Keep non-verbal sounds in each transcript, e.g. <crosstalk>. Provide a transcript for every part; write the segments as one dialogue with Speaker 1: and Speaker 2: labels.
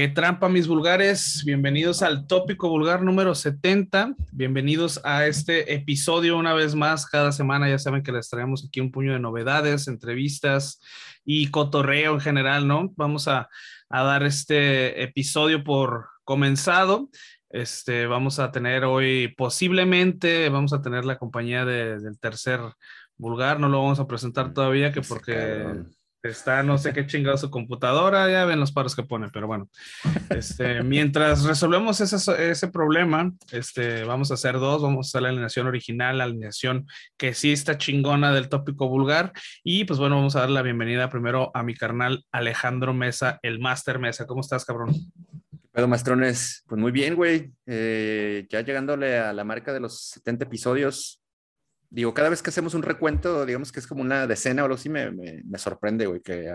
Speaker 1: Qué trampa, mis vulgares. Bienvenidos al tópico vulgar número 70. Bienvenidos a este episodio una vez más. Cada semana ya saben que les traemos aquí un puño de novedades, entrevistas y cotorreo en general, ¿no? Vamos a, dar este episodio por comenzado. Este, vamos a tener hoy, posiblemente, vamos a tener la compañía del tercer vulgar. No lo vamos a presentar todavía, que porque Está no sé qué chingado su computadora, ya ven los paros que pone, pero bueno. Este, mientras resolvemos ese, ese problema, este, vamos a hacer dos, vamos a hacer la alineación original, la alineación que sí está chingona del tópico vulgar, y pues bueno, vamos a dar la bienvenida primero a mi carnal Alejandro Mesa, el Master Mesa. ¿Cómo estás, cabrón?
Speaker 2: Pero Mastrones, pues muy bien, güey. Eh, ya llegándole a la marca de los 70 episodios, digo, cada vez que hacemos un recuento, digamos que es como una decena o algo así, me, me, sorprende, güey, que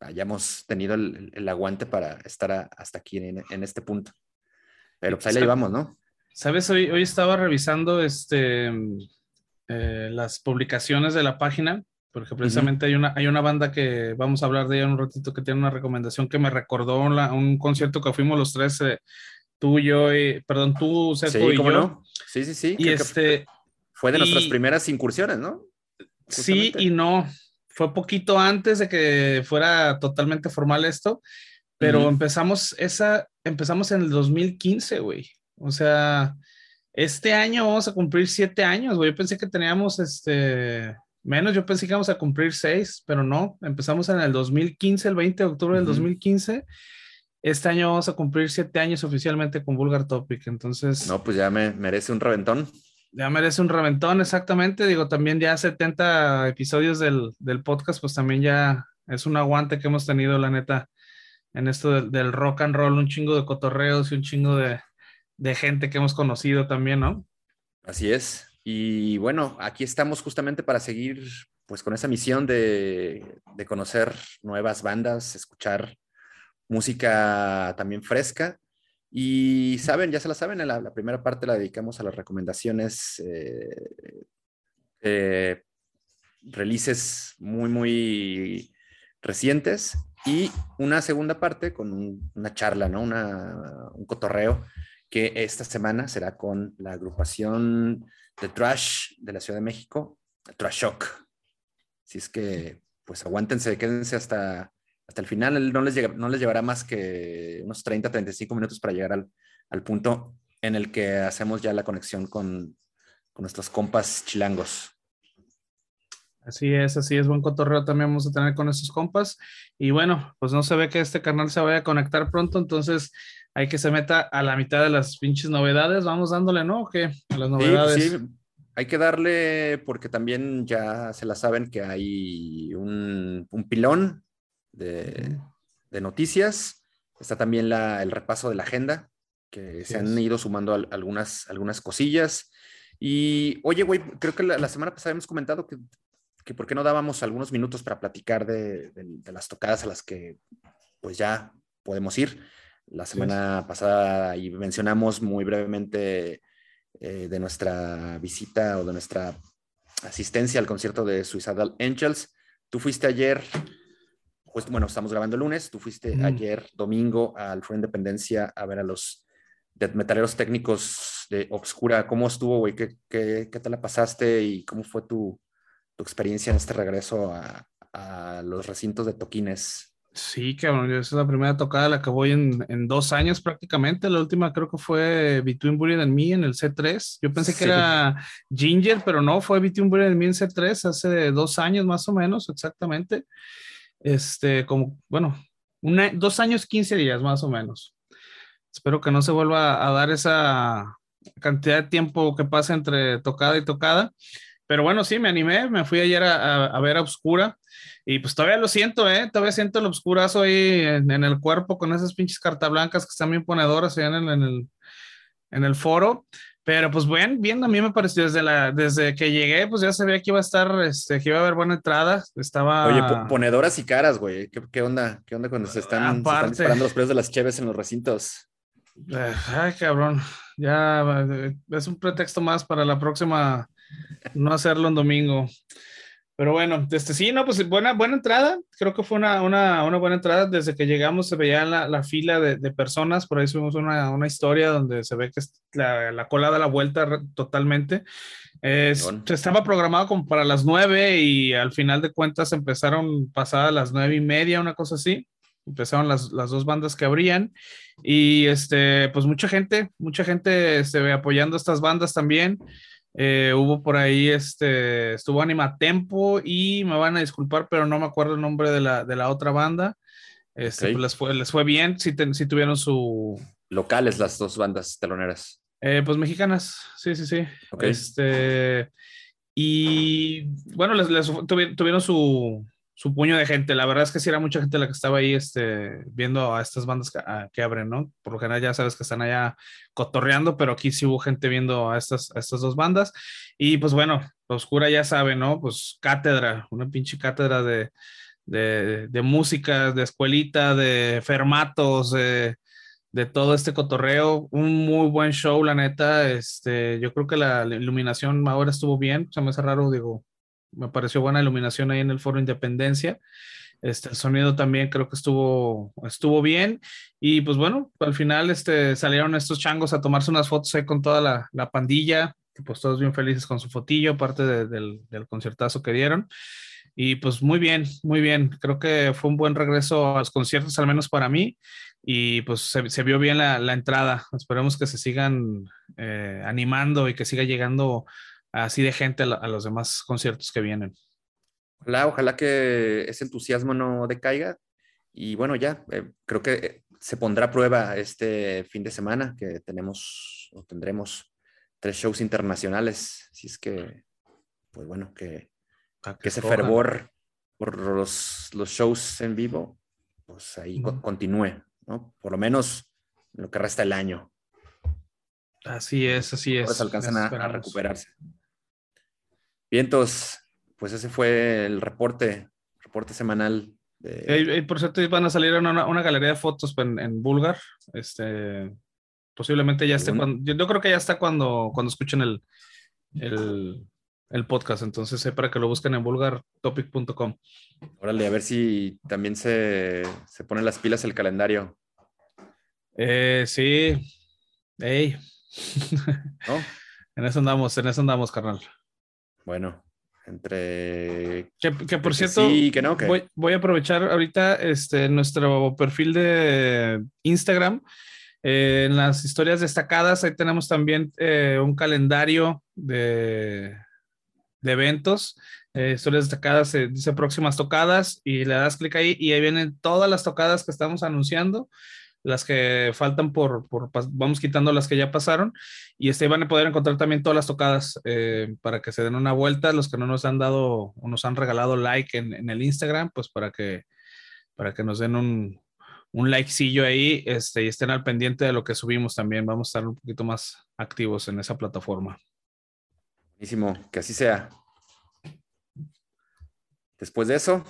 Speaker 2: hayamos tenido el, aguante para estar hasta aquí en, en, este punto. Pero pues ahí la llevamos, ¿no?
Speaker 1: Sabes, hoy, hoy estaba revisando este, eh, las publicaciones de la página, porque precisamente hay, una, hay una banda que vamos a hablar de ella un ratito que tiene una recomendación que me recordó un concierto que fuimos los tres, eh, tú, yo, y, perdón, tú, Seco y yo. No?
Speaker 2: Sí, sí, sí.
Speaker 1: Y este,
Speaker 2: fue de nuestras primeras incursiones, ¿no?
Speaker 1: Sí y no. Fue poquito antes de que fuera totalmente formal esto, pero empezamos esa, empezamos en el 2015, güey. O sea, este año vamos a cumplir siete años, güey. Yo pensé que teníamos este menos, yo pensé que íbamos a cumplir seis, pero no. Empezamos en el 2015, el 20 de octubre del 2015. Este año vamos a cumplir siete años oficialmente con Vulgar Topic, entonces.
Speaker 2: No, pues ya me merece un reventón.
Speaker 1: Ya merece un reventón, exactamente. Digo, también ya 70 episodios del, podcast, pues también ya es un aguante que hemos tenido, la neta, en esto del, rock and roll, un chingo de cotorreos y un chingo de, gente que hemos conocido también, ¿no?
Speaker 2: Así es. Y bueno, aquí estamos justamente para seguir pues con esa misión de, de conocer nuevas bandas, escuchar música también fresca y saben, ya se la saben, la, primera parte la dedicamos a las recomendaciones, eh, releases muy, muy recientes y una segunda parte con una charla, ¿no? Una, un cotorreo que esta semana será con la agrupación de Trash de la Ciudad de México, Trash Shock. Así es que, pues aguántense, quédense hasta hasta el final. no les, no les llevará más que unos 30, 35 minutos para llegar al, al punto en el que hacemos ya la conexión con, con nuestros compas chilangos.
Speaker 1: Así es, así es, buen cotorreo también vamos a tener con esos compas. Y bueno, pues no se ve que este canal se vaya a conectar pronto, entonces hay que se meta a la mitad de las pinches novedades. Vamos dándole, ¿no? ¿O qué? A las novedades. Sí, sí,
Speaker 2: hay que darle, porque también ya se la saben que hay un, un pilón de, noticias. Está también el repaso de la agenda, que se han ido sumando algunas, algunas cosillas. Y oye, güey, creo que la, semana pasada hemos comentado que, que por qué no dábamos algunos minutos para platicar de, las tocadas a las que pues ya podemos ir. La semana pasada y mencionamos muy brevemente eh, de nuestra visita o de nuestra asistencia al concierto de Suicidal Angels. Tú fuiste ayer pues bueno, estamos grabando el lunes, tú fuiste ayer domingo al Foro Independencia a ver a los metaleros técnicos de Obscura. ¿Cómo estuvo, güey? ¿Qué, qué, qué te la pasaste y cómo fue tu, tu experiencia en este regreso a, a, los recintos de toquines?
Speaker 1: Sí, cabrón, esa es la primera tocada la que voy en, en, dos años prácticamente. La última creo que fue Between Buried and Me en el C3. Yo pensé que era Ginger, pero no, fue Between Buried and Me en C3 hace dos años más o menos, exactamente este, como, bueno, dos años, 15 días más o menos. Espero que no se vuelva a dar esa cantidad de tiempo que pasa entre tocada y tocada. Pero bueno, sí, me animé, me fui ayer a, ver a Obscura y pues todavía lo siento, ¿eh? Todavía siento el obscurazo ahí en, el cuerpo con esas pinches cartas blancas que están bien ponedoras allá en el, en el foro. Pero pues bien, bien, a mí me pareció desde, la, desde que llegué, pues ya sabía que iba a estar, este, que iba a haber buena entrada. Estaba.
Speaker 2: Oye, ponedoras y caras, güey. ¿Qué, onda? ¿Qué onda cuando se están, disparando los precios de las cheves en los recintos?
Speaker 1: Ay, cabrón. Ya eh, es un pretexto más para la próxima no hacerlo en domingo. Pero bueno, este sí, no, pues buena, buena entrada. Creo que fue una, una, una buena entrada. Desde que llegamos se veía la, la fila de, de, personas. Por ahí subimos una, una, historia donde se ve que la, la cola da la vuelta totalmente. Es, estaba programado como para las nueve y al final de cuentas empezaron pasadas las nueve y media, una cosa así. Empezaron las, las dos bandas que abrían y este, pues mucha gente, mucha gente se ve apoyando estas bandas también. Eh, hubo por ahí, este, estuvo Anima Tempo y me van a disculpar, pero no me acuerdo el nombre de la, de la otra banda. Este, pues les, fue, les fue bien, si, si tuvieron su...
Speaker 2: Locales las dos bandas teloneras.
Speaker 1: Eh, pues mexicanas, sí, sí, sí. Este, y bueno, les, les tuvieron su, su puño de gente. La verdad es que sí era mucha gente la que estaba ahí este, viendo a estas bandas que, abren, ¿no? Por lo general ya sabes que están allá cotorreando, pero aquí sí hubo gente viendo a estas, a estas dos bandas. Y pues bueno, la Oscura ya sabe, ¿no? Pues cátedra, una pinche cátedra de, de, música, de escuelita, de fermatos, de, de todo este cotorreo. Un muy buen show, la neta. Este, yo creo que la, la iluminación ahora estuvo bien. Se me hace raro, digo, me pareció buena iluminación ahí en el foro Independencia. Este, el sonido también creo que estuvo, estuvo bien. Y pues bueno, al final este, salieron estos changos a tomarse unas fotos ahí con toda la, la pandilla, que pues todos bien felices con su fotillo, aparte del, del conciertazo que dieron. Y pues muy bien, muy bien. Creo que fue un buen regreso a los conciertos, al menos para mí. Y pues se, vio bien la, la, entrada. Esperemos que se sigan eh, animando y que siga llegando así de gente a, a, los demás conciertos que vienen.
Speaker 2: Ojalá, ojalá que ese entusiasmo no decaiga. Y bueno, ya, eh, creo que eh, se pondrá a prueba este fin de semana que tenemos o tendremos tres shows internacionales. Si es que, pues bueno, que, que, que ese fervor por los, los, shows en vivo, pues ahí uh -huh. continúe, ¿no? Por lo menos lo que resta el año.
Speaker 1: Así es, así es.
Speaker 2: Alcanzan a, a, recuperarse. Vientos, pues ese fue el reporte, reporte semanal. De...
Speaker 1: Eh, por cierto, van a salir una, una galería de fotos en, en Bulgar. Este, posiblemente ya esté cuando, yo, yo, creo que ya está cuando, cuando escuchen el, el, el podcast. Entonces, eh, para que lo busquen en vulgartopic.com.
Speaker 2: Órale, a ver si también se, se ponen las pilas el calendario.
Speaker 1: Eh, sí. Hey. <laughs> ¿No? en eso andamos, en eso andamos, carnal.
Speaker 2: Bueno, entre...
Speaker 1: Que, que por cierto,
Speaker 2: sí, que no, que...
Speaker 1: Voy, voy, a aprovechar ahorita este, nuestro perfil de Instagram. Eh, en las historias destacadas, ahí tenemos también eh, un calendario de, de eventos. Eh, historias destacadas, se dice próximas tocadas y le das clic ahí y ahí vienen todas las tocadas que estamos anunciando las que faltan por, por, vamos quitando las que ya pasaron y este van a poder encontrar también todas las tocadas eh, para que se den una vuelta, los que no nos han dado o nos han regalado like en, el Instagram, pues para que, para que nos den un, un likecillo ahí este, y estén al pendiente de lo que subimos también, vamos a estar un poquito más activos en esa plataforma.
Speaker 2: Buenísimo, que así sea. Después de eso,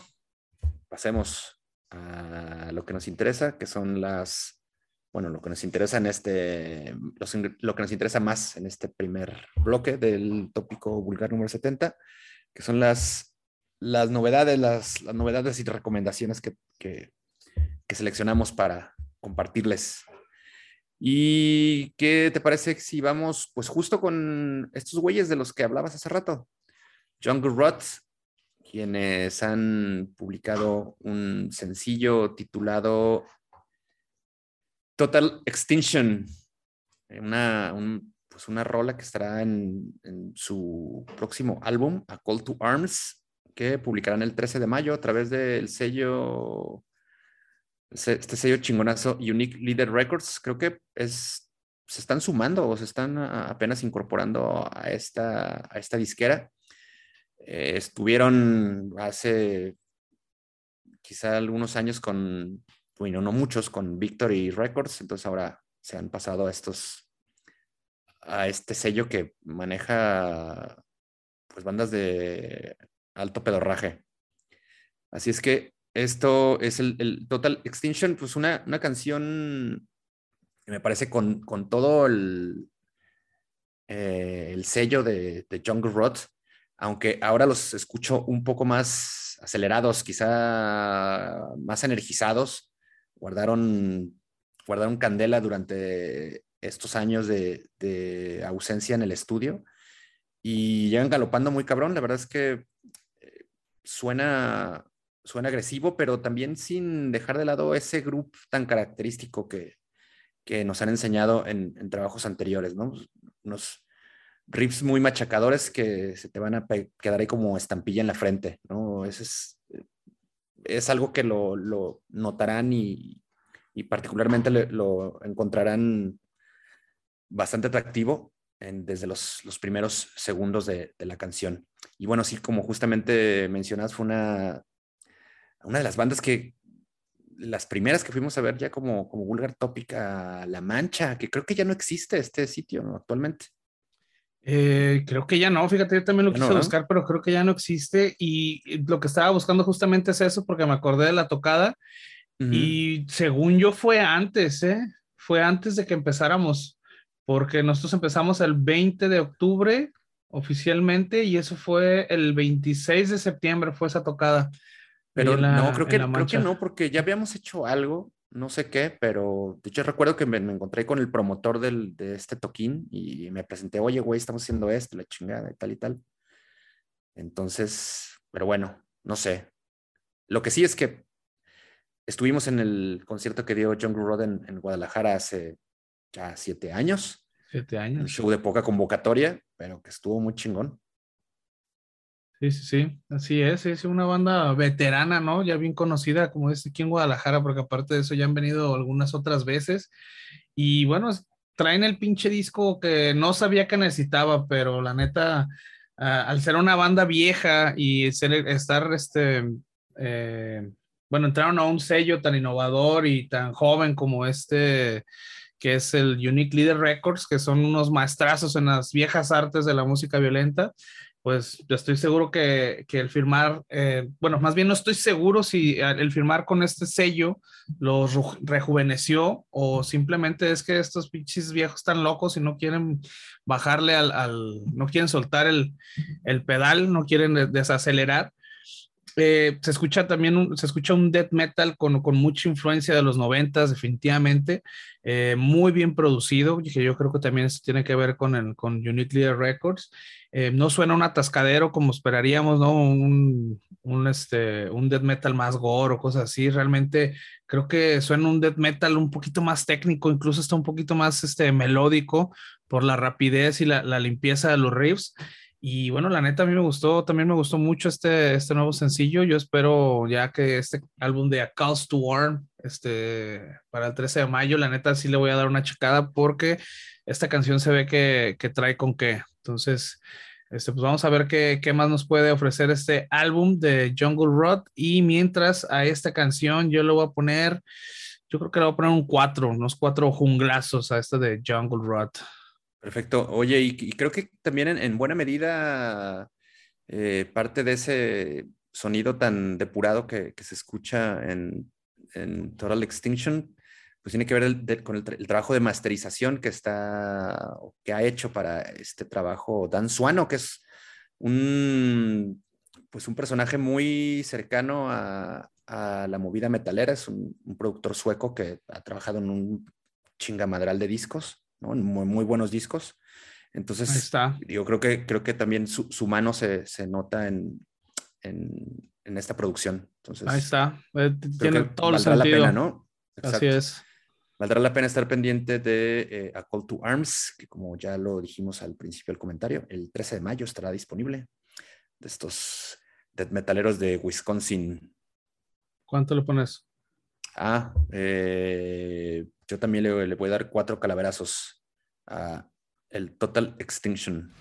Speaker 2: pasemos a lo que nos interesa, que son las, bueno, lo que nos interesa en este, los, lo que nos interesa más en este primer bloque del tópico vulgar número 70, que son las, las novedades, las, novedades y recomendaciones que, que, que seleccionamos para compartirles. ¿Y qué te parece si vamos, pues justo con estos güeyes de los que hablabas hace rato? Jungle Rot quienes han publicado un sencillo titulado Total Extinction, una, un, pues una rola que estará en, en, su próximo álbum, A Call to Arms, que publicarán el 13 de mayo a través del sello, este sello chingonazo Unique Leader Records. Creo que es, se están sumando o se están apenas incorporando a esta, a esta disquera. Eh, estuvieron hace quizá algunos años con, bueno, no muchos, con Victory Records, entonces ahora se han pasado a estos, a este sello que maneja pues bandas de alto pedorraje. Así es que esto es el, el Total Extinction, pues una, una canción que me parece con, con todo el, eh, el sello de, de Jungle Rot aunque ahora los escucho un poco más acelerados, quizá más energizados, guardaron, guardaron candela durante estos años de, ausencia en el estudio y llegan galopando muy cabrón. La verdad es que eh, suena, suena agresivo, pero también sin dejar de lado ese grupo tan característico que, que nos han enseñado en, en, trabajos anteriores, ¿no? Unos riffs muy machacadores que se te van a quedar ahí como estampilla en la frente, ¿no? Ese es, es algo que lo, lo notarán y, y particularmente lo encontrarán bastante atractivo desde los, los, primeros segundos de, de, la canción. Y bueno, sí, como justamente mencionas, fue una, una de las bandas que las primeras que fuimos a ver ya como, como Vulgar Tópica La Mancha, que creo que ya no existe este sitio ¿no? actualmente.
Speaker 1: Eh, creo que ya no, fíjate, yo también lo quise no, buscar, pero creo que ya no existe. Y lo que estaba buscando justamente es eso, porque me acordé de la tocada. Uh -huh. Y según yo fue antes, ¿eh? Fue antes de que empezáramos, porque nosotros empezamos el 20 de octubre oficialmente y eso fue el 26 de septiembre, fue esa tocada.
Speaker 2: Pero la, no, creo que, creo que no, porque ya habíamos hecho algo no sé qué, pero de hecho recuerdo que me, me encontré con el promotor del, de este toquín y me presenté, oye, güey, estamos haciendo esto, la chingada y tal y tal. Entonces, pero bueno, no sé. Lo que sí es que estuvimos en el concierto que dio Jungle Road en, en Guadalajara hace ya siete años.
Speaker 1: Siete años.
Speaker 2: Un show de poca convocatoria, pero que estuvo muy chingón.
Speaker 1: Sí, sí, sí, así es, es una banda veterana, ¿no? Ya bien conocida, como es aquí en Guadalajara, porque aparte de eso ya han venido algunas otras veces. Y bueno, traen el pinche disco que no sabía que necesitaba, pero la neta, uh, al ser una banda vieja y ser, estar, este, eh, bueno, entraron a un sello tan innovador y tan joven como este, que es el Unique Leader Records, que son unos maestrazos en las viejas artes de la música violenta pues yo estoy seguro que, que el firmar, eh, bueno, más bien no estoy seguro si el firmar con este sello los rejuveneció o simplemente es que estos pinches viejos están locos y no quieren bajarle al, al no quieren soltar el, el, pedal, no quieren desacelerar. Eh, se escucha también un, se escucha un death metal con, con mucha influencia de los noventas, definitivamente, eh, muy bien producido, que yo creo que también eso tiene que ver con, el, con Unique Leader Records. Eh, no suena un atascadero como esperaríamos, ¿no? Un, un, este, un death metal más gore o cosas así. Realmente creo que suena un death metal un poquito más técnico, incluso está un poquito más este, melódico por la rapidez y la, la limpieza de los riffs. Y bueno, la neta a mí me gustó, también me gustó mucho este, este nuevo sencillo. Yo espero ya que este álbum de A Calls to Warm, este, para el 13 de mayo, la neta sí le voy a dar una checada porque esta canción se ve que, que trae con qué. Entonces, este, pues vamos a ver qué, más nos puede ofrecer este álbum de Jungle Rod. Y mientras a esta canción yo le voy a poner, yo creo que le voy a poner un 4, unos cuatro junglazos a esta de Jungle Rod.
Speaker 2: Perfecto. Oye, y, creo que también en, en buena medida eh, parte de ese sonido tan depurado que, se escucha en, Total Extinction, pues tiene que ver el, de, con el, el, trabajo de masterización que está, que ha hecho para este trabajo Dan Suano, que es un, pues un personaje muy cercano a, a la movida metalera, es un, un, productor sueco que ha trabajado en un chingamadral de discos. ¿no? Muy, muy, buenos discos. Entonces,
Speaker 1: está.
Speaker 2: yo creo que, creo que también su, su mano se, se nota en, en, en, esta producción. Entonces,
Speaker 1: Ahí está. Eh, tiene todo el sentido.
Speaker 2: la pena, ¿no?
Speaker 1: Exacto. Así es.
Speaker 2: Valdrá la pena estar pendiente de eh, A Call to Arms, que como ya lo dijimos al principio del comentario, el 13 de mayo estará disponible de estos death metaleros de Wisconsin.
Speaker 1: ¿Cuánto le pones?
Speaker 2: Ah, eh, yo también le, le, voy a dar cuatro calaverazos a el Total Extinction.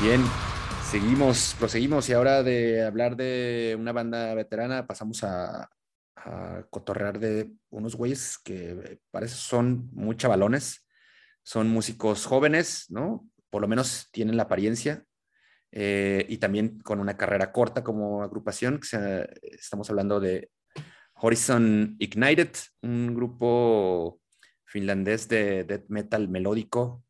Speaker 2: Bien, seguimos, proseguimos y ahora de hablar de una banda veterana pasamos a a cotorrear de unos güeyes que parece son muy chavalones, son músicos jóvenes, ¿no? Por lo menos tienen la apariencia eh, y también con una carrera corta como agrupación. estamos hablando de Horizon Ignited, un grupo finlandés de death metal melódico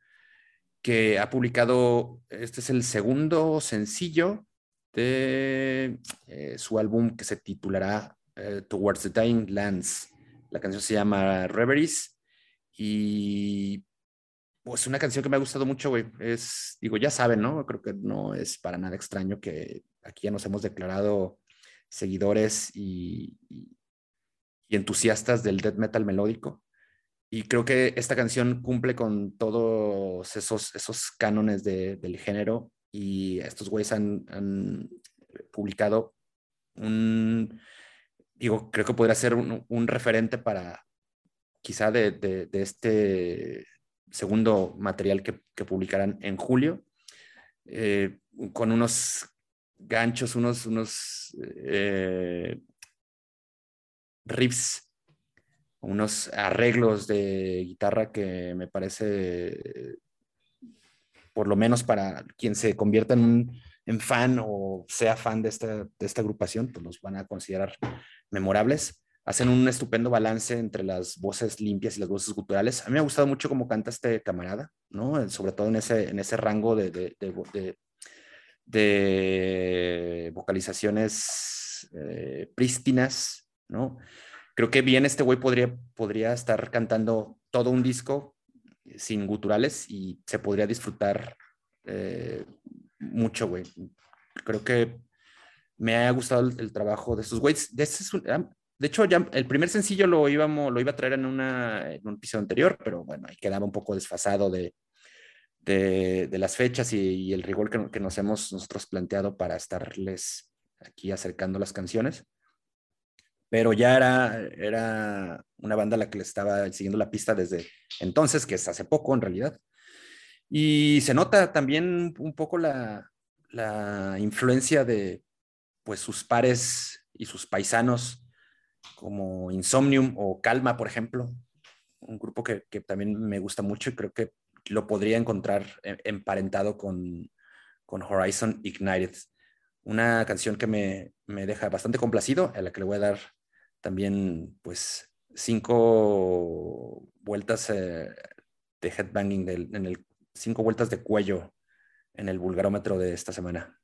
Speaker 2: que ha publicado, este es el segundo sencillo de eh, su álbum que se titulará eh, Towards the Dying Lands. La canción se llama Reveries y pues una canción que me ha gustado mucho, güey. Es, digo, ya saben, ¿no? Creo que no es para nada extraño que aquí ya nos hemos declarado seguidores y, y entusiastas del death metal melódico. Y creo que esta canción cumple con todos esos, esos cánones del género y estos güeyes han, publicado un, digo, creo que podría ser un, referente para quizá de, este segundo material que, publicarán en julio, eh, con unos ganchos, unos, unos eh, riffs unos arreglos de guitarra que me parece, por lo menos para quien se convierta en, en fan o sea fan de esta, de esta agrupación, pues los van a considerar memorables. Hacen un estupendo balance entre las voces limpias y las voces guturales. A mí me ha gustado mucho cómo canta este camarada, ¿no? Sobre todo en ese, en ese rango de, vocalizaciones eh, prístinas, ¿no? creo que bien este güey podría, podría estar cantando todo un disco sin guturales y se podría disfrutar eh, mucho, güey. Creo que me ha gustado el, trabajo de estos güeyes. De, hecho, ya el primer sencillo lo, íbamos, lo iba a traer en, una, en un episodio anterior, pero bueno, ahí quedaba un poco desfasado de, de, las fechas y, el rigor que, nos hemos nosotros planteado para estarles aquí acercando las canciones pero ya era, era una banda la que le estaba siguiendo la pista desde entonces, que es hace poco en realidad. Y se nota también un poco la, la influencia de pues sus pares y sus paisanos como Insomnium o Calma, por ejemplo, un grupo que, que también me gusta mucho y creo que lo podría encontrar e, emparentado con, con Horizon Ignited. Una canción que me, me, deja bastante complacido, a la que le voy a dar también pues cinco vueltas eh, de headbanging, en el, cinco vueltas de cuello en el vulgarómetro de esta semana.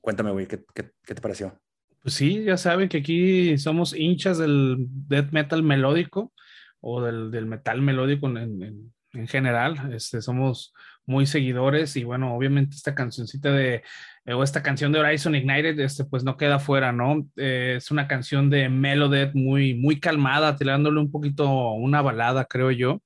Speaker 2: Cuéntame, güey, ¿qué, te pareció?
Speaker 1: Pues sí, ya saben que aquí somos hinchas del death metal melódico o del, metal melódico en, en general. Este, somos muy seguidores y bueno, obviamente esta cancioncita de, eh, o esta canción de Horizon Ignited, este, pues no queda fuera, ¿no? Eh, es una canción de Melodet muy, muy calmada, tirándole un poquito una balada, creo yo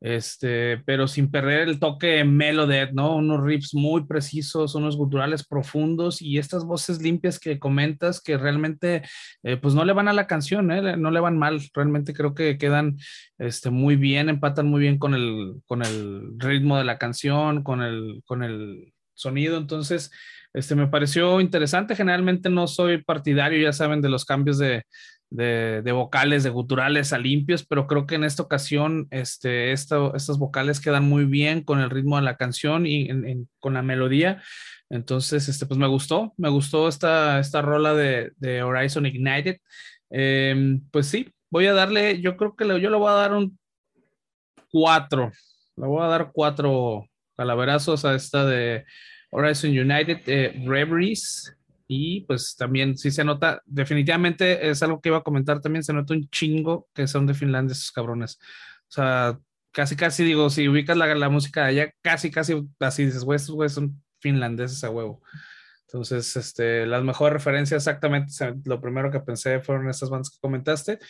Speaker 1: este, pero sin perder el toque Melodet, ¿no? Unos riffs muy precisos, unos guturales profundos y estas voces limpias que comentas que realmente, eh, pues no le van a la canción, ¿eh? No le van mal, realmente creo que quedan este, muy bien, empatan muy bien con el, con el ritmo de la canción, con el, con el sonido, entonces, este, me pareció interesante, generalmente no soy partidario, ya saben, de los cambios de, de, vocales, de guturales a limpios, pero creo que en esta ocasión este, estas vocales quedan muy bien con el ritmo de la canción y con la melodía. Entonces, este, pues me gustó, me gustó esta, esta rola de, Horizon Ignited. Em, pues sí, voy a darle, yo creo que yo le voy a dar un 4, le voy a dar cuatro calaverazos a esta de Horizon United eh, Reveries. Y pues también sí se nota, definitivamente es algo que iba a comentar también, se nota un chingo que son de Finlandia esos cabrones. O sea, casi, casi digo, si ubicas la, la música de allá, casi, casi así dices, güey, estos güeyes son finlandeses a huevo. Entonces, este, las mejores referencias exactamente, lo primero que pensé fueron estas bandas que comentaste.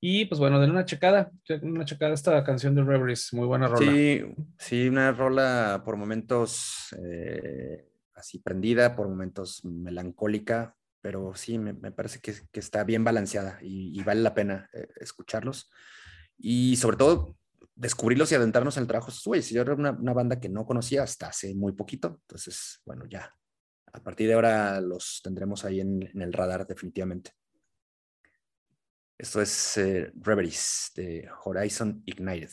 Speaker 1: Y pues bueno, denle una checada, una checada a esta canción de Reveries, muy buena rola.
Speaker 2: Sí, sí, una rola por momentos eh, así prendida, por momentos melancólica, pero sí, me, parece que, está bien balanceada y, vale la pena eh, escucharlos. Y sobre todo, descubrirlos y adentrarnos en el trabajo de. Yo era una, una, banda que no conocía hasta hace muy poquito, entonces, bueno, ya. A partir de ahora los tendremos ahí en, en el radar definitivamente. Esto es eh, Reveries de Horizon Ignited.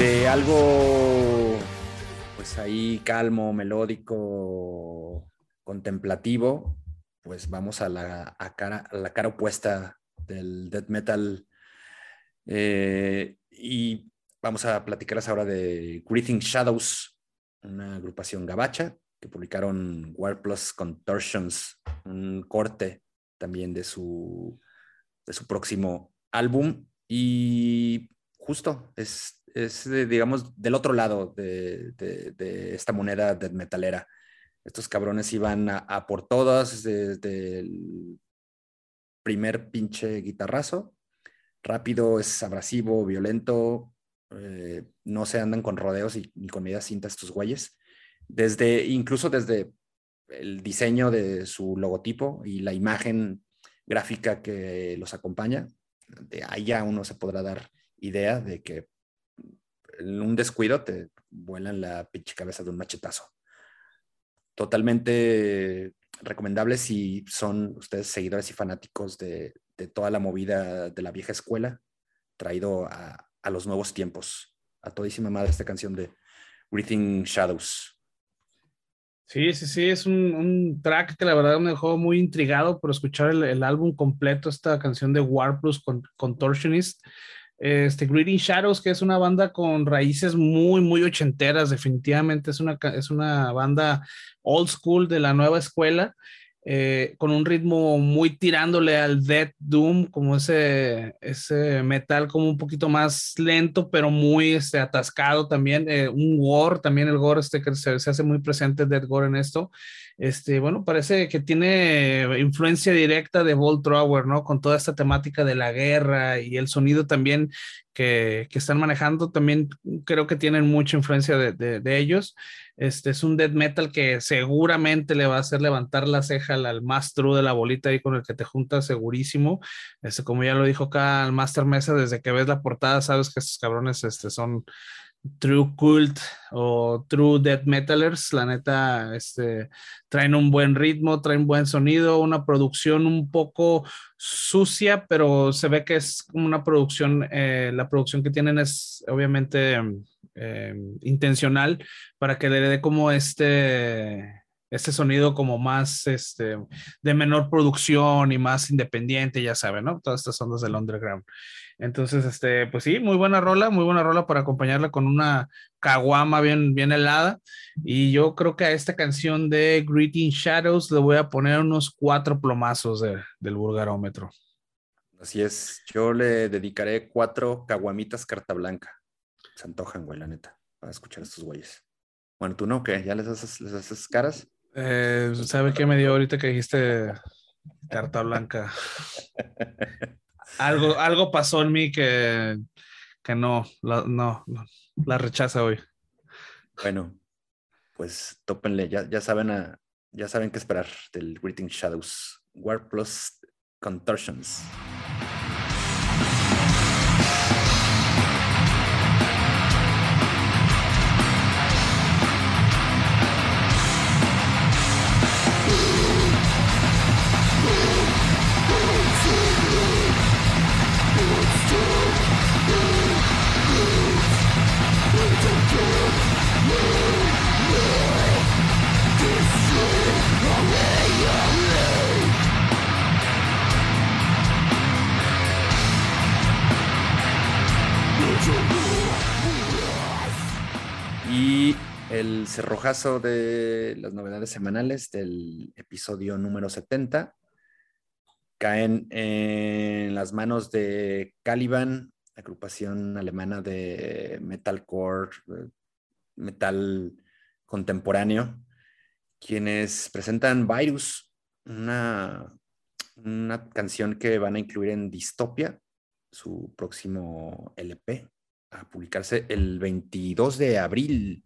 Speaker 2: De algo, pues ahí calmo, melódico, contemplativo, pues vamos a la, cara, opuesta del death metal. Eh, y vamos a platicarles ahora de Greeting Shadows, una agrupación gabacha que publicaron War Plus Contortions, un corte también de su, de su próximo álbum. Y justo es, es digamos, del otro lado de, de, esta moneda de metalera. Estos cabrones iban a, por todas desde el primer pinche guitarrazo. Rápido, es abrasivo, violento, eh, no se andan con rodeos ni con medias cintas estos güeyes. Desde, incluso desde el diseño de su logotipo y la imagen gráfica que los acompaña, de ahí uno se podrá dar idea de que en un descuido te vuelan la pinche cabeza de un machetazo. Totalmente recomendable si son ustedes seguidores y fanáticos de, toda la movida de la vieja escuela, traído a, los nuevos tiempos. A todísima madre esta canción de Breathing Shadows.
Speaker 1: Sí, sí, sí, es un, track que la verdad me dejó muy intrigado por escuchar el, el álbum completo, esta canción de War Plus con Contortionist. Este Greeting Shadows, que es una banda con raíces muy, muy ochenteras, definitivamente es una, es una banda old school de la nueva escuela. Eh, con un ritmo muy tirándole al Death Doom, como ese, ese metal como un poquito más lento, pero muy este, atascado también. Eh, un gore, también el gore este que se, se hace muy presente, Death Gore en esto. Este, bueno, parece que tiene influencia directa de Volt Thrower, ¿no? Con toda esta temática de la guerra y el sonido también que, que están manejando, también creo que tienen mucha influencia de, de, de ellos. Este es un death metal que seguramente le va a hacer levantar la ceja al, al, más true de la bolita ahí con el que te juntas segurísimo. Este, como ya lo dijo acá el Master Mesa, desde que ves la portada sabes que estos cabrones este, son true cult o true death metalers. La neta, este, traen un buen ritmo, traen buen sonido, una producción un poco sucia, pero se ve que es una producción, eh, la producción que tienen es obviamente eh, intencional para que le dé como este, este sonido como más este, de menor producción y más independiente, ya saben, ¿no? Todas estas ondas del underground. Entonces, este, pues sí, muy buena rola, muy buena rola para acompañarla con una caguama bien, bien helada. Y yo creo que a esta canción de Greeting Shadows le voy a poner unos cuatro plomazos de, del vulgarómetro.
Speaker 2: Así es, yo le dedicaré cuatro caguamitas carta blanca. Se antojan, güey, la neta, para escuchar a estos güeyes. Bueno, tú no, ¿qué? ¿Ya les haces, les haces caras?
Speaker 1: Eh, ¿Sabe qué me dio ahorita que dijiste carta blanca? <laughs> algo, algo pasó en mí que, que no, la, no, la rechaza hoy.
Speaker 2: Bueno, pues tópenle, ya, ya saben a, ya saben qué esperar del Greeting Shadows. War Plus Contortions. El cerrojazo de las novedades semanales del episodio número 70. caen en las manos de Caliban, agrupación alemana de metalcore, eh, metal contemporáneo, quienes presentan Virus, una, una canción que van a incluir en Distopia, su próximo LP, a publicarse el 22 de abril,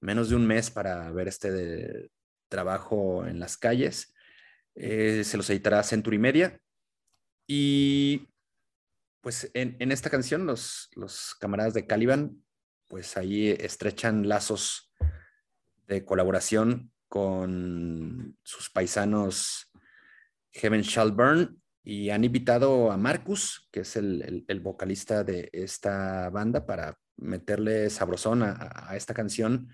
Speaker 2: menos de un mes para ver este trabajo en las calles. Eh, se los editará Century Media. Y pues en, esta canción los, los, camaradas de Caliban, pues ahí estrechan lazos de colaboración con sus paisanos Heaven Shall Burn y han invitado a Marcus, que es el, vocalista de esta banda, para meterle sabrosón a, esta canción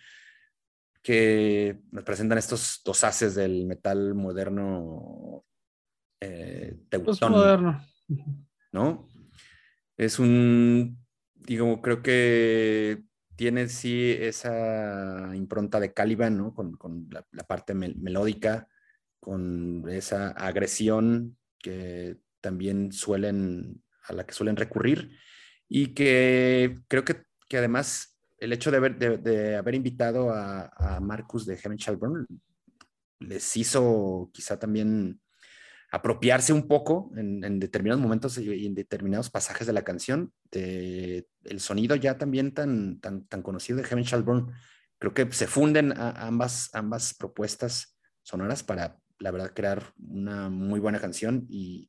Speaker 2: que nos presentan estos dos haces del metal moderno
Speaker 1: eh, moderno.
Speaker 2: ¿No? Es un, digo, creo que tiene sí esa impronta de Caliban, ¿no? Con, la, parte melódica, con esa agresión que también suelen, a la que suelen recurrir y que creo que, que además el hecho de haber, de, haber invitado a, a, Marcus de Heaven Shelburne les hizo quizá también apropiarse un poco en, determinados momentos y en determinados pasajes de la canción, de el sonido ya también tan, tan, tan conocido de Heaven Shelburne. Creo que se funden ambas, ambas propuestas sonoras para la verdad, crear una muy buena canción y,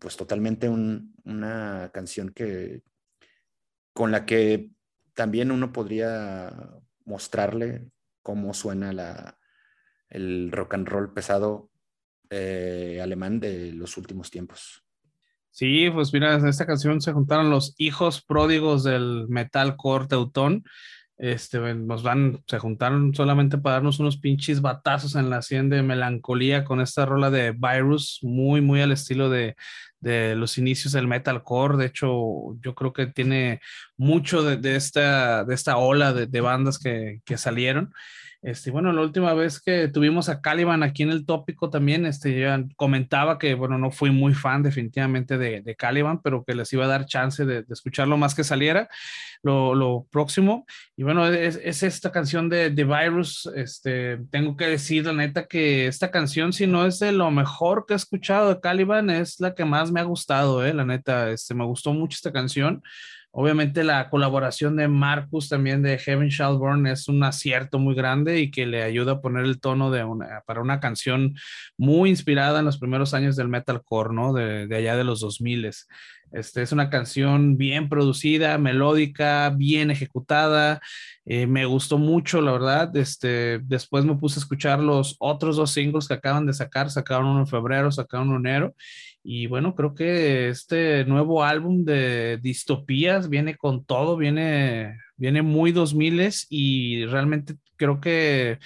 Speaker 2: pues totalmente una canción que con la que también uno podría mostrarle cómo suena la, el rock and roll pesado eh, alemán de los últimos tiempos.
Speaker 1: Sí, pues mira, en esta canción se juntaron los hijos pródigos del metalcore teutón este, nos van, se juntaron solamente para darnos unos pinches batazos en la sien de melancolía con esta rola de Virus, muy, muy al estilo de, de los inicios del metalcore. De hecho, yo creo que tiene mucho de, de esta, de esta ola de, de bandas que, que salieron. Este, bueno, la última vez que tuvimos a Caliban aquí en el tópico también, este, ya comentaba que, bueno, no fui muy fan definitivamente de, de Caliban, pero que les iba a dar chance de, de escucharlo más que saliera lo, lo próximo. Y bueno, es, es esta canción de, de, Virus. Este, tengo que decir, la neta, que esta canción, si no es de lo mejor que he escuchado de Caliban, es la que más me ha gustado, eh, la neta, este, me gustó mucho esta canción. Obviamente la colaboración de Marcus también de Heaven Shall Burn es un acierto muy grande y que le ayuda a poner el tono de una, para una canción muy inspirada en los primeros años del metalcore, ¿no? De, allá de los 2000. Este, es una canción bien producida, melódica, bien ejecutada. Eh, me gustó mucho, la verdad. Este, después me puse a escuchar los otros dos singles que acaban de sacar. Sacaron uno en febrero, sacaron uno en enero. Y bueno, creo que este nuevo álbum de distopías viene con todo, viene, viene muy 2000 y realmente creo que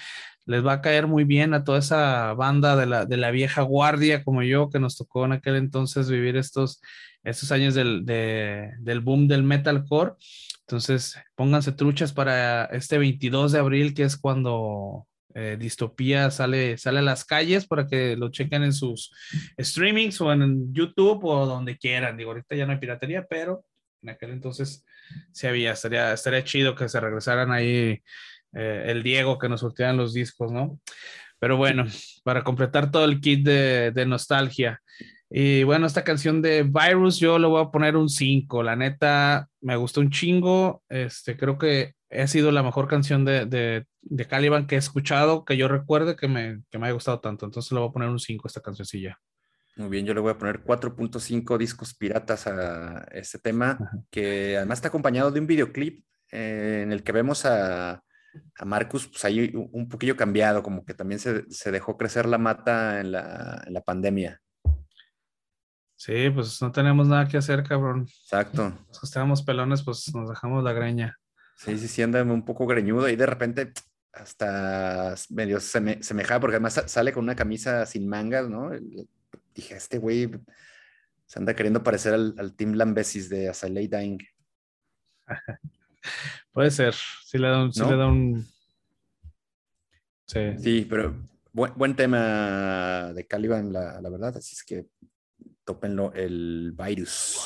Speaker 1: les va a caer muy bien a toda esa banda de la, de la vieja guardia como yo, que nos tocó en aquel entonces vivir estos, estos años del, del boom del metalcore. Entonces, pónganse truchas para este 22 de abril, que es cuando eh, Distopía sale, sale a las calles para que lo chequen en sus streamings o en YouTube o donde quieran. Digo, ahorita ya no hay piratería, pero en aquel entonces sí había. Estaría, estaría chido que se regresaran ahí eh, el Diego, que nos surtieran los discos, ¿no? Pero bueno, para completar todo el kit de, de nostalgia. Y bueno, esta canción de Virus yo le voy a poner un 5. La neta, me gustó un chingo. Este, creo que ha sido la mejor canción de, de, de Caliban que he escuchado, que yo recuerde que me, que me haya gustado tanto. Entonces le voy a poner un 5 a esta cancioncilla.
Speaker 2: Muy bien, yo le voy a poner 4.5 discos piratas a este tema, que además está acompañado de un videoclip eh, en el que vemos a, a Marcus, pues ahí un poquillo cambiado, como que también se, se dejó crecer la mata en la, en la pandemia.
Speaker 1: Sí, pues no tenemos nada que hacer, cabrón.
Speaker 2: Exacto.
Speaker 1: Los que estábamos pelones, pues nos dejamos la greña.
Speaker 2: Sí, sí, sí, anda un poco greñudo y de repente hasta medio se me, se me porque además sale con una camisa sin mangas, ¿no? Dije, este güey se anda queriendo parecer al, al Team Lambesis de Azalea Dying. <laughs>
Speaker 1: Puede ser, sí le da un... Sí, le da un...
Speaker 2: sí. sí pero buen, tema de Caliban, la, la, verdad, así es que tópenlo el virus.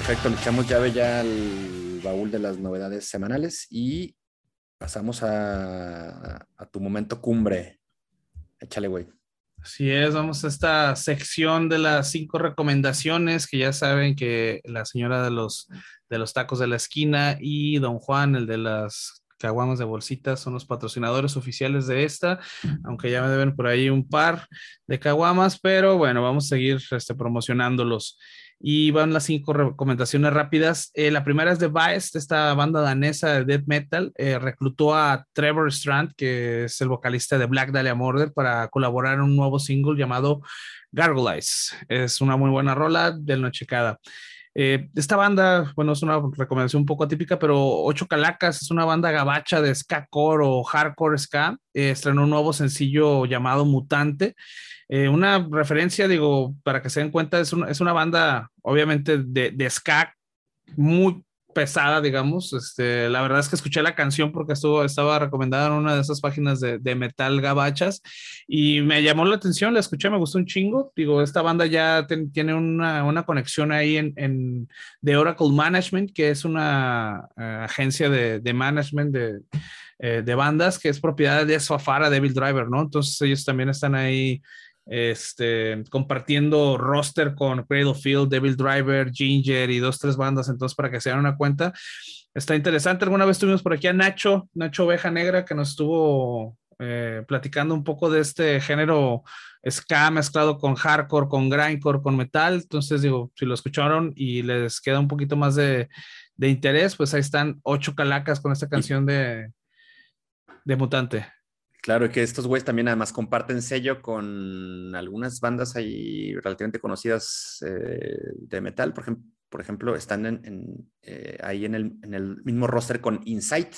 Speaker 2: Perfecto, le echamos llave ya al baúl de las novedades semanales y pasamos a, tu momento cumbre. Échale, güey.
Speaker 1: Así es, vamos a esta sección de las cinco recomendaciones que ya saben que la señora de los, de los tacos de la esquina y don Juan, el de las caguamas de bolsitas, son los patrocinadores oficiales de esta, aunque ya me deben por ahí un par de caguamas, pero bueno, vamos a seguir este, promocionándolos. Y van las cinco recomendaciones rápidas. Eh, la primera es de Vice, esta banda danesa de death metal. Eh, reclutó a Trevor Strand, que es el vocalista de Black Dahlia Murder, para colaborar en un nuevo single llamado Gargoyles. Es una muy buena rola del Nochecada. Eh, esta banda, bueno, es una recomendación un poco atípica, pero Ocho Calacas es una banda gabacha de ska core o hardcore ska. estrenó un nuevo sencillo llamado Mutante. Eh, una referencia, digo, para que se den cuenta, es, es una banda, obviamente, de, de, ska muy pesada, digamos. Este, la verdad es que escuché la canción porque estuvo, estaba recomendada en una de esas páginas de, metal gabachas y me llamó la atención, la escuché, me gustó un chingo. Digo, esta banda ya tiene una, una, conexión ahí en, en, Oracle Management, que es una uh, agencia de, de management de, eh, de bandas que es propiedad de Safara Devil Driver, ¿no? Entonces ellos también están ahí este, compartiendo roster con Cradle Field, Devil Driver, Ginger y dos, tres bandas, entonces para que se den una cuenta. Está interesante. Alguna vez tuvimos por aquí a Nacho, Nacho Oveja Negra, que nos estuvo eh, platicando un poco de este género ska mezclado con hardcore, con grindcore, con metal. Entonces, digo, si lo escucharon y les queda un poquito más de, de interés, pues ahí están ocho calacas con esta canción de, de Mutante.
Speaker 2: Claro, que estos güeyes también además comparten sello con algunas bandas ahí relativamente conocidas eh, de metal. Por, ejemplo, por ejemplo están en, eh, ahí en el, en el, mismo roster con Insight,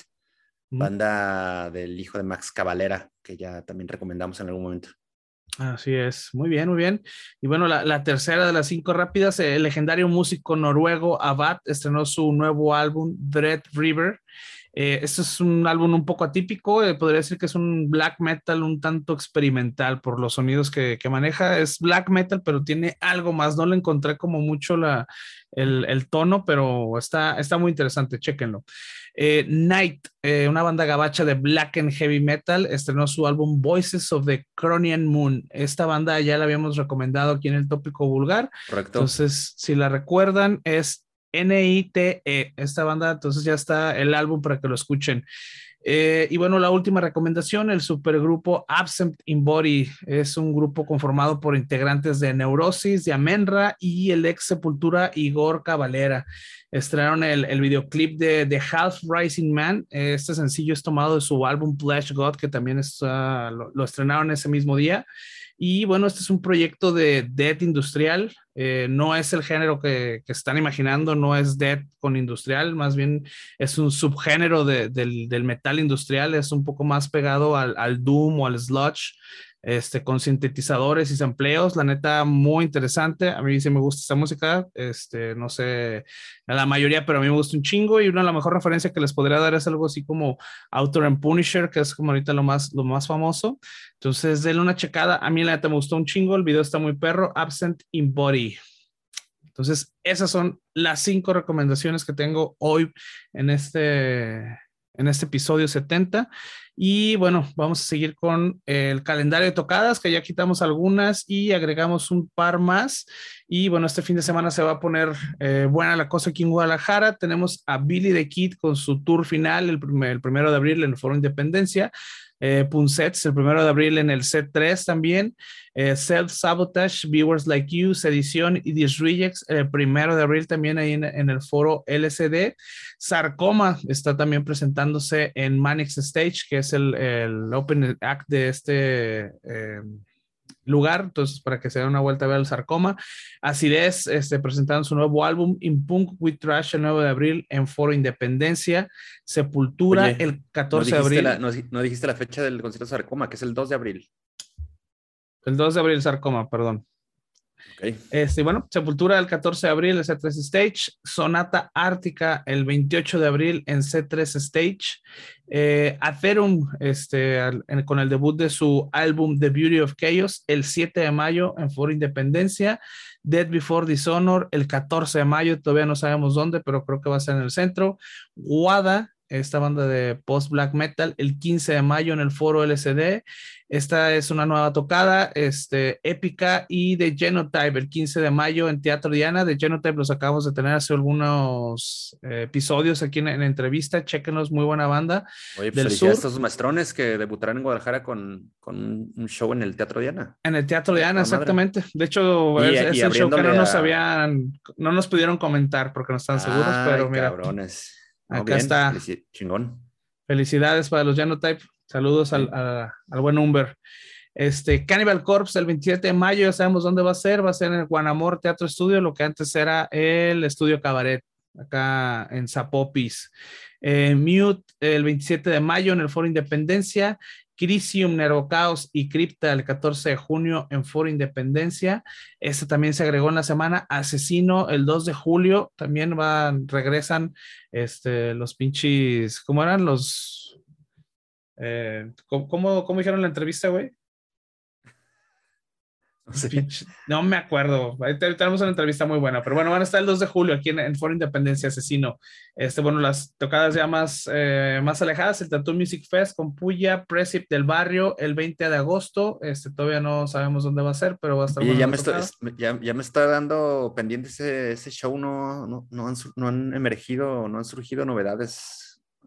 Speaker 2: banda del hijo de Max Cavalera, que ya también recomendamos en algún momento.
Speaker 1: Así es, muy bien, muy bien. Y bueno, la, la tercera de las cinco rápidas, el legendario músico noruego Abad estrenó su nuevo álbum, Dread River. Eh, este es un álbum un poco atípico, eh, podría decir que es un black metal un tanto experimental por los sonidos que, que, maneja. Es black metal, pero tiene algo más. No le encontré como mucho la, el, el tono, pero está, está muy interesante, chéquenlo. Eh, Night, eh, una banda gabacha de black and heavy metal, estrenó su álbum Voices of the Cronian Moon. Esta banda ya la habíamos recomendado aquí en el tópico vulgar.
Speaker 2: Correcto.
Speaker 1: Entonces, si la recuerdan, es N-I-T-E, esta banda, entonces ya está el álbum para que lo escuchen. Eh, y bueno, la última recomendación, el supergrupo Absent in Body es un grupo conformado por integrantes de Neurosis, de Amenra y el ex Sepultura Igor Cavalera. Estrenaron el, el videoclip de The Half Rising Man. Este sencillo es tomado de su álbum Flash God, que también está, lo, lo estrenaron ese mismo día. Y bueno, este es un proyecto de death industrial. Eh, no es el género que, están imaginando, no es death con industrial, más bien es un subgénero de, del, metal industrial, es un poco más pegado al doom o al sludge este, con sintetizadores y sampleos, la neta, muy interesante. A mí sí me gusta esta música, este, no sé, a la mayoría, pero a mí me gusta un chingo y una de la mejor referencia que les podría dar es algo así como Author and Punisher, que es como ahorita lo más, lo más famoso. Entonces, denle una checada. A mí la neta me gustó un chingo, el video está muy perro, Absent in Body. Entonces, esas son las cinco recomendaciones que tengo hoy en este, en este episodio 70. Y bueno, vamos a seguir con el calendario de tocadas, que ya quitamos algunas y agregamos un par más. Y bueno, este fin de semana se va a poner eh, buena la cosa aquí en Guadalajara. Tenemos a Billy the Kid con su tour final el, el primero de abril en el Foro Independencia eh, Punsets el primero de abril en el set 3 también, eh, Self Sabotage, Viewers Like You, Sedición y Disrejects el primero de abril también ahí en, el foro LCD. Sarcoma está también presentándose en Manix Stage, que es el, el open act de este. Eh, lugar, entonces para que se dé una vuelta a ver el sarcoma. Acidez, este, presentando su nuevo álbum, Impunk with Trash, el 9 de abril en Foro Independencia. Sepultura, el 14 de abril.
Speaker 2: no, dijiste la fecha del concierto sarcoma, que es el 2 de abril.
Speaker 1: El 2 de abril, sarcoma, perdón. Este, bueno, Sepultura el 14 de abril en C3 Stage, Sonata Ártica el 28 de abril en C3 Stage, eh, Atherum este, con el debut de su álbum The Beauty of Chaos el 7 de mayo en Foro Independencia, Dead Before Dishonor el 14 de mayo, todavía no sabemos dónde, pero creo que va a ser en el centro, Wada esta banda de post black metal, el 15 de mayo en el foro LCD. Esta es una nueva tocada, este, épica y de Genotype, el 15 de mayo en Teatro Diana. De Genotype los acabamos de tener hace algunos eh, episodios aquí en, en, entrevista. Chequenos, muy buena banda.
Speaker 2: Oye, pues del a estos maestrones que debutarán en Guadalajara con, con, un show en el Teatro Diana.
Speaker 1: En el Teatro Diana, exactamente. De hecho, es, el show que no nos habían, no nos pudieron comentar porque no están seguros, pero mira.
Speaker 2: Cabrones
Speaker 1: Acá está.
Speaker 2: chingón.
Speaker 1: Felicidades para los Genotype. Saludos al, al, buen Humber. Este, Cannibal Corpse el 27 de mayo, ya sabemos dónde va a ser, va a ser en el Guanamor Teatro Estudio, lo que antes era el Estudio Cabaret, acá en Zapopis. Eh, Mute el 27 de mayo en el Foro Independencia, Crisium, Nervocaos y Cripta el 14 de junio en Foro Independencia. Este también se agregó en la semana. Asesino el 2 de julio. También van, regresan este, los pinches, ¿cómo eran los? Eh, ¿cómo, cómo, dijeron en la entrevista, güey? <laughs> No, me acuerdo. Tenemos una entrevista muy buena, pero bueno, van a estar el 2 de julio aquí en, Foro Independencia Asesino. Este, bueno, las tocadas ya más, eh, más alejadas, el Tattoo Music Fest con Puya, Precip del Barrio, el 20 de agosto. Este, todavía no sabemos dónde va a ser, pero va a estar.
Speaker 2: ya, me está, ya, ya, me está dando pendiente ese, ese show, no, no, no, han, no han emergido, no han surgido novedades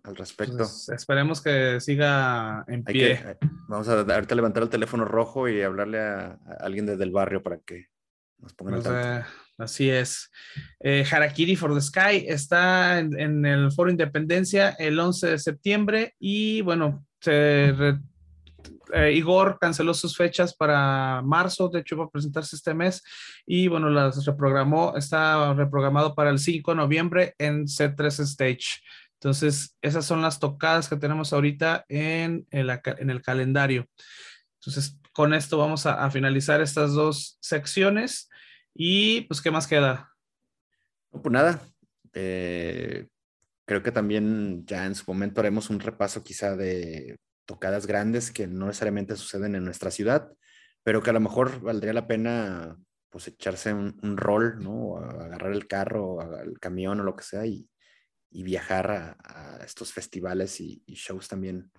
Speaker 2: al respecto. Pues,
Speaker 1: esperemos que siga en pie.
Speaker 2: Eh, vamos a ahorita levantar el teléfono rojo y hablarle a, alguien desde el barrio para que nos pongan pues,
Speaker 1: eh, Así es. Eh, Harakiri for the Sky está en, el Foro Independencia el 11 de septiembre y bueno, Igor canceló sus fechas para marzo, de hecho va a presentarse este mes y bueno, las reprogramó, está reprogramado para el 5 de noviembre en C3 Stage. Entonces, esas son las tocadas que tenemos ahorita en el, en el calendario. Entonces, con esto vamos a, finalizar estas dos secciones. Y pues, ¿qué más queda?
Speaker 2: No, pues nada. Eh, creo que también ya en su momento haremos un repaso quizá de tocadas grandes que no necesariamente suceden en nuestra ciudad, pero que a lo mejor valdría la pena pues echarse un, un rol, ¿no? agarrar el carro, el camión o lo que sea y, y viajar a, estos festivales y, shows también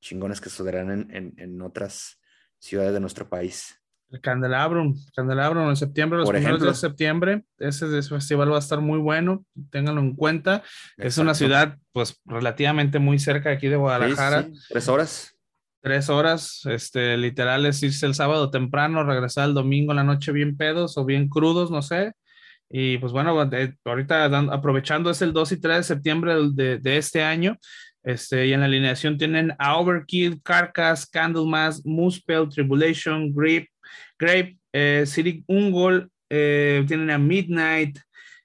Speaker 2: chingones que sucederán en, en, otras ciudades de nuestro país.
Speaker 1: El Candelabrum, Candelabrum en septiembre, los primeros de septiembre, ese, festival va a estar muy bueno, ténganlo en cuenta. Es una ciudad, pues, relativamente muy cerca aquí de Guadalajara.
Speaker 2: Tres horas.
Speaker 1: Tres horas, este, literal es irse el sábado temprano, regresar el domingo en la noche bien pedos o bien crudos, no sé, y pues bueno, ahorita aprovechando es el 2 y 3 de septiembre de, este año. Este, y en la alineación tienen a Overkill, Carcass, Candlemas, Moonspell, Tribulation, Grape, Grape eh, City Ungol, eh, tienen a Midnight,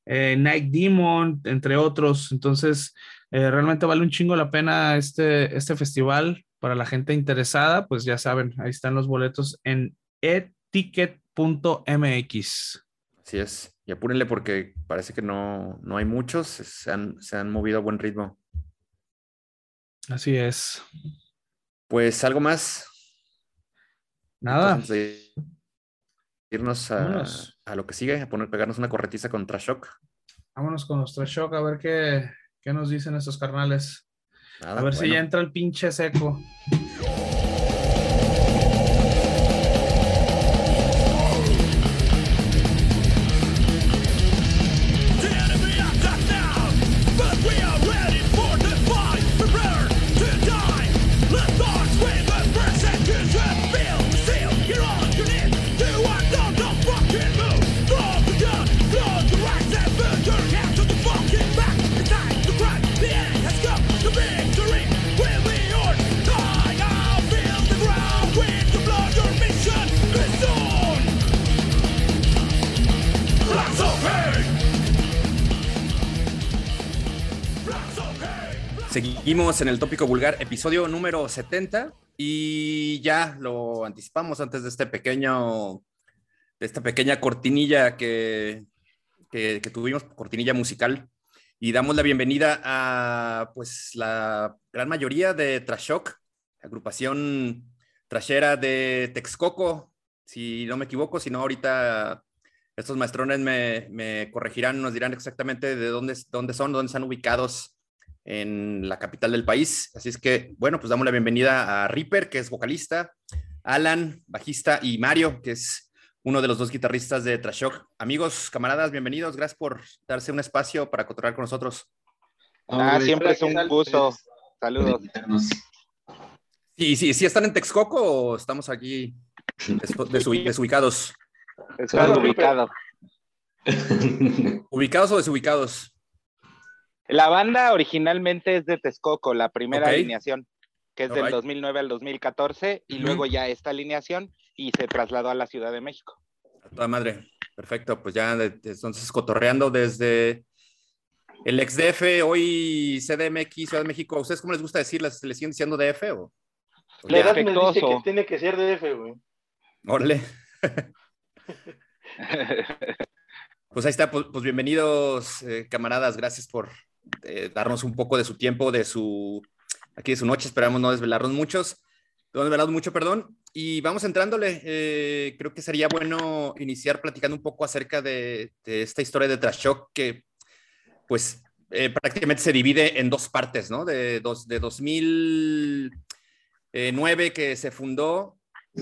Speaker 1: eh, Night Demon, entre otros. Entonces, eh, realmente vale un chingo la pena este, este festival para la gente interesada. Pues ya saben, ahí están los boletos en eticket.mx.
Speaker 2: Así es. Y apúrenle porque parece que no, hay muchos, se han, se han movido a buen ritmo.
Speaker 1: Así es.
Speaker 2: Pues algo más.
Speaker 1: Nada.
Speaker 2: irnos a, a, lo que sigue, a poner, pegarnos una corretiza contra Shock.
Speaker 1: Vámonos con nuestro Shock a ver qué, qué nos dicen estos carnales. a ver si ya entra el pinche seco.
Speaker 2: Seguimos en el tópico vulgar, episodio número 70, y ya lo anticipamos antes de este pequeño, de esta pequeña cortinilla que, que, tuvimos, cortinilla musical, y damos la bienvenida a pues la gran mayoría de Trashok, agrupación trashera de Texcoco, si no me equivoco, si no ahorita estos maestrones me, me corregirán, nos dirán exactamente de dónde, dónde son, dónde están ubicados en la capital del país. Así es que, bueno, pues damos la bienvenida a Ripper, que es vocalista, Alan, bajista, y Mario, que es uno de los dos guitarristas de Trashok. Amigos, camaradas, bienvenidos. Gracias por darse un espacio para controlar con nosotros.
Speaker 3: Ah, siempre es un gusto. Saludos.
Speaker 2: Sí, sí, sí, ¿están en Texcoco o estamos aquí <laughs> desubicados?
Speaker 3: Estamos ubicados.
Speaker 2: ¿Ubicados o desubicados?
Speaker 3: La banda originalmente es de Texcoco, la primera alineación, que es del 2009 al 2014, y luego ya esta alineación y se trasladó a la Ciudad de México.
Speaker 2: A toda madre, perfecto, pues ya entonces cotorreando desde el ex-DF, hoy CDMX, Ciudad de México, ¿a ustedes cómo les gusta decirlas? ¿Le siguen diciendo DF o?
Speaker 4: La edad me dice que tiene que ser DF, güey.
Speaker 2: Órale. <laughs> pues ahí está, pues, pues bienvenidos, eh, camaradas, gracias por eh, darnos un poco de su tiempo, de su, aquí de su noche, esperamos no desvelarnos muchos, no desvelarnos mucho, perdón, y vamos entrándole, eh, creo que sería bueno iniciar platicando un poco acerca de, esta historia de Trash Shock que pues eh, prácticamente se divide en dos partes, ¿no? De, dos, de 2009 que se fundó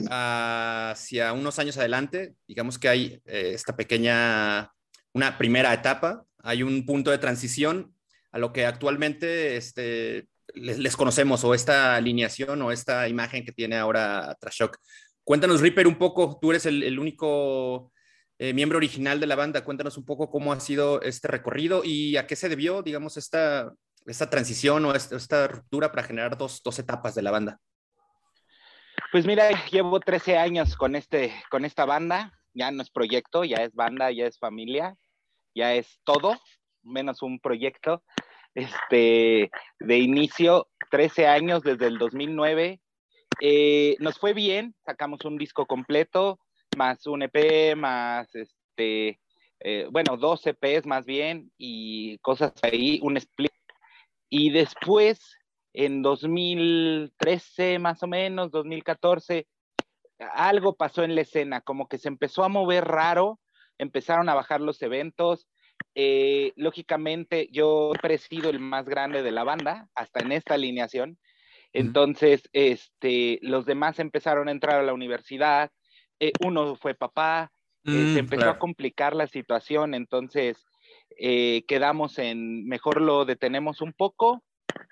Speaker 2: hacia unos años adelante, digamos que hay esta pequeña, una primera etapa, hay un punto de transición a lo que actualmente este, les, conocemos o esta alineación o esta imagen que tiene ahora Trashok. Cuéntanos, Ripper, un poco, tú eres el, único eh, miembro original de la banda, cuéntanos un poco cómo ha sido este recorrido y a qué se debió, digamos, esta, esta transición o esta, ruptura para generar dos, dos etapas de la banda.
Speaker 3: Pues mira, llevo 13 años con, este, con esta banda, ya no es proyecto, ya es banda, ya es familia, ya es todo, menos un proyecto este, de inicio, 13 años desde el 2009. Eh, nos fue bien, sacamos un disco completo, más un EP, más este, eh, bueno, dos EPs más bien y cosas ahí, un split. Y después, en 2013 más o menos, 2014, algo pasó en la escena, como que se empezó a mover raro, empezaron a bajar los eventos, eh, lógicamente, yo he sido el más grande de la banda, hasta en esta alineación. Entonces, este, los demás empezaron a entrar a la universidad. Eh, uno fue papá, eh, se mm, empezó a complicar la situación. Entonces, quedamos en mejor lo detenemos un poco,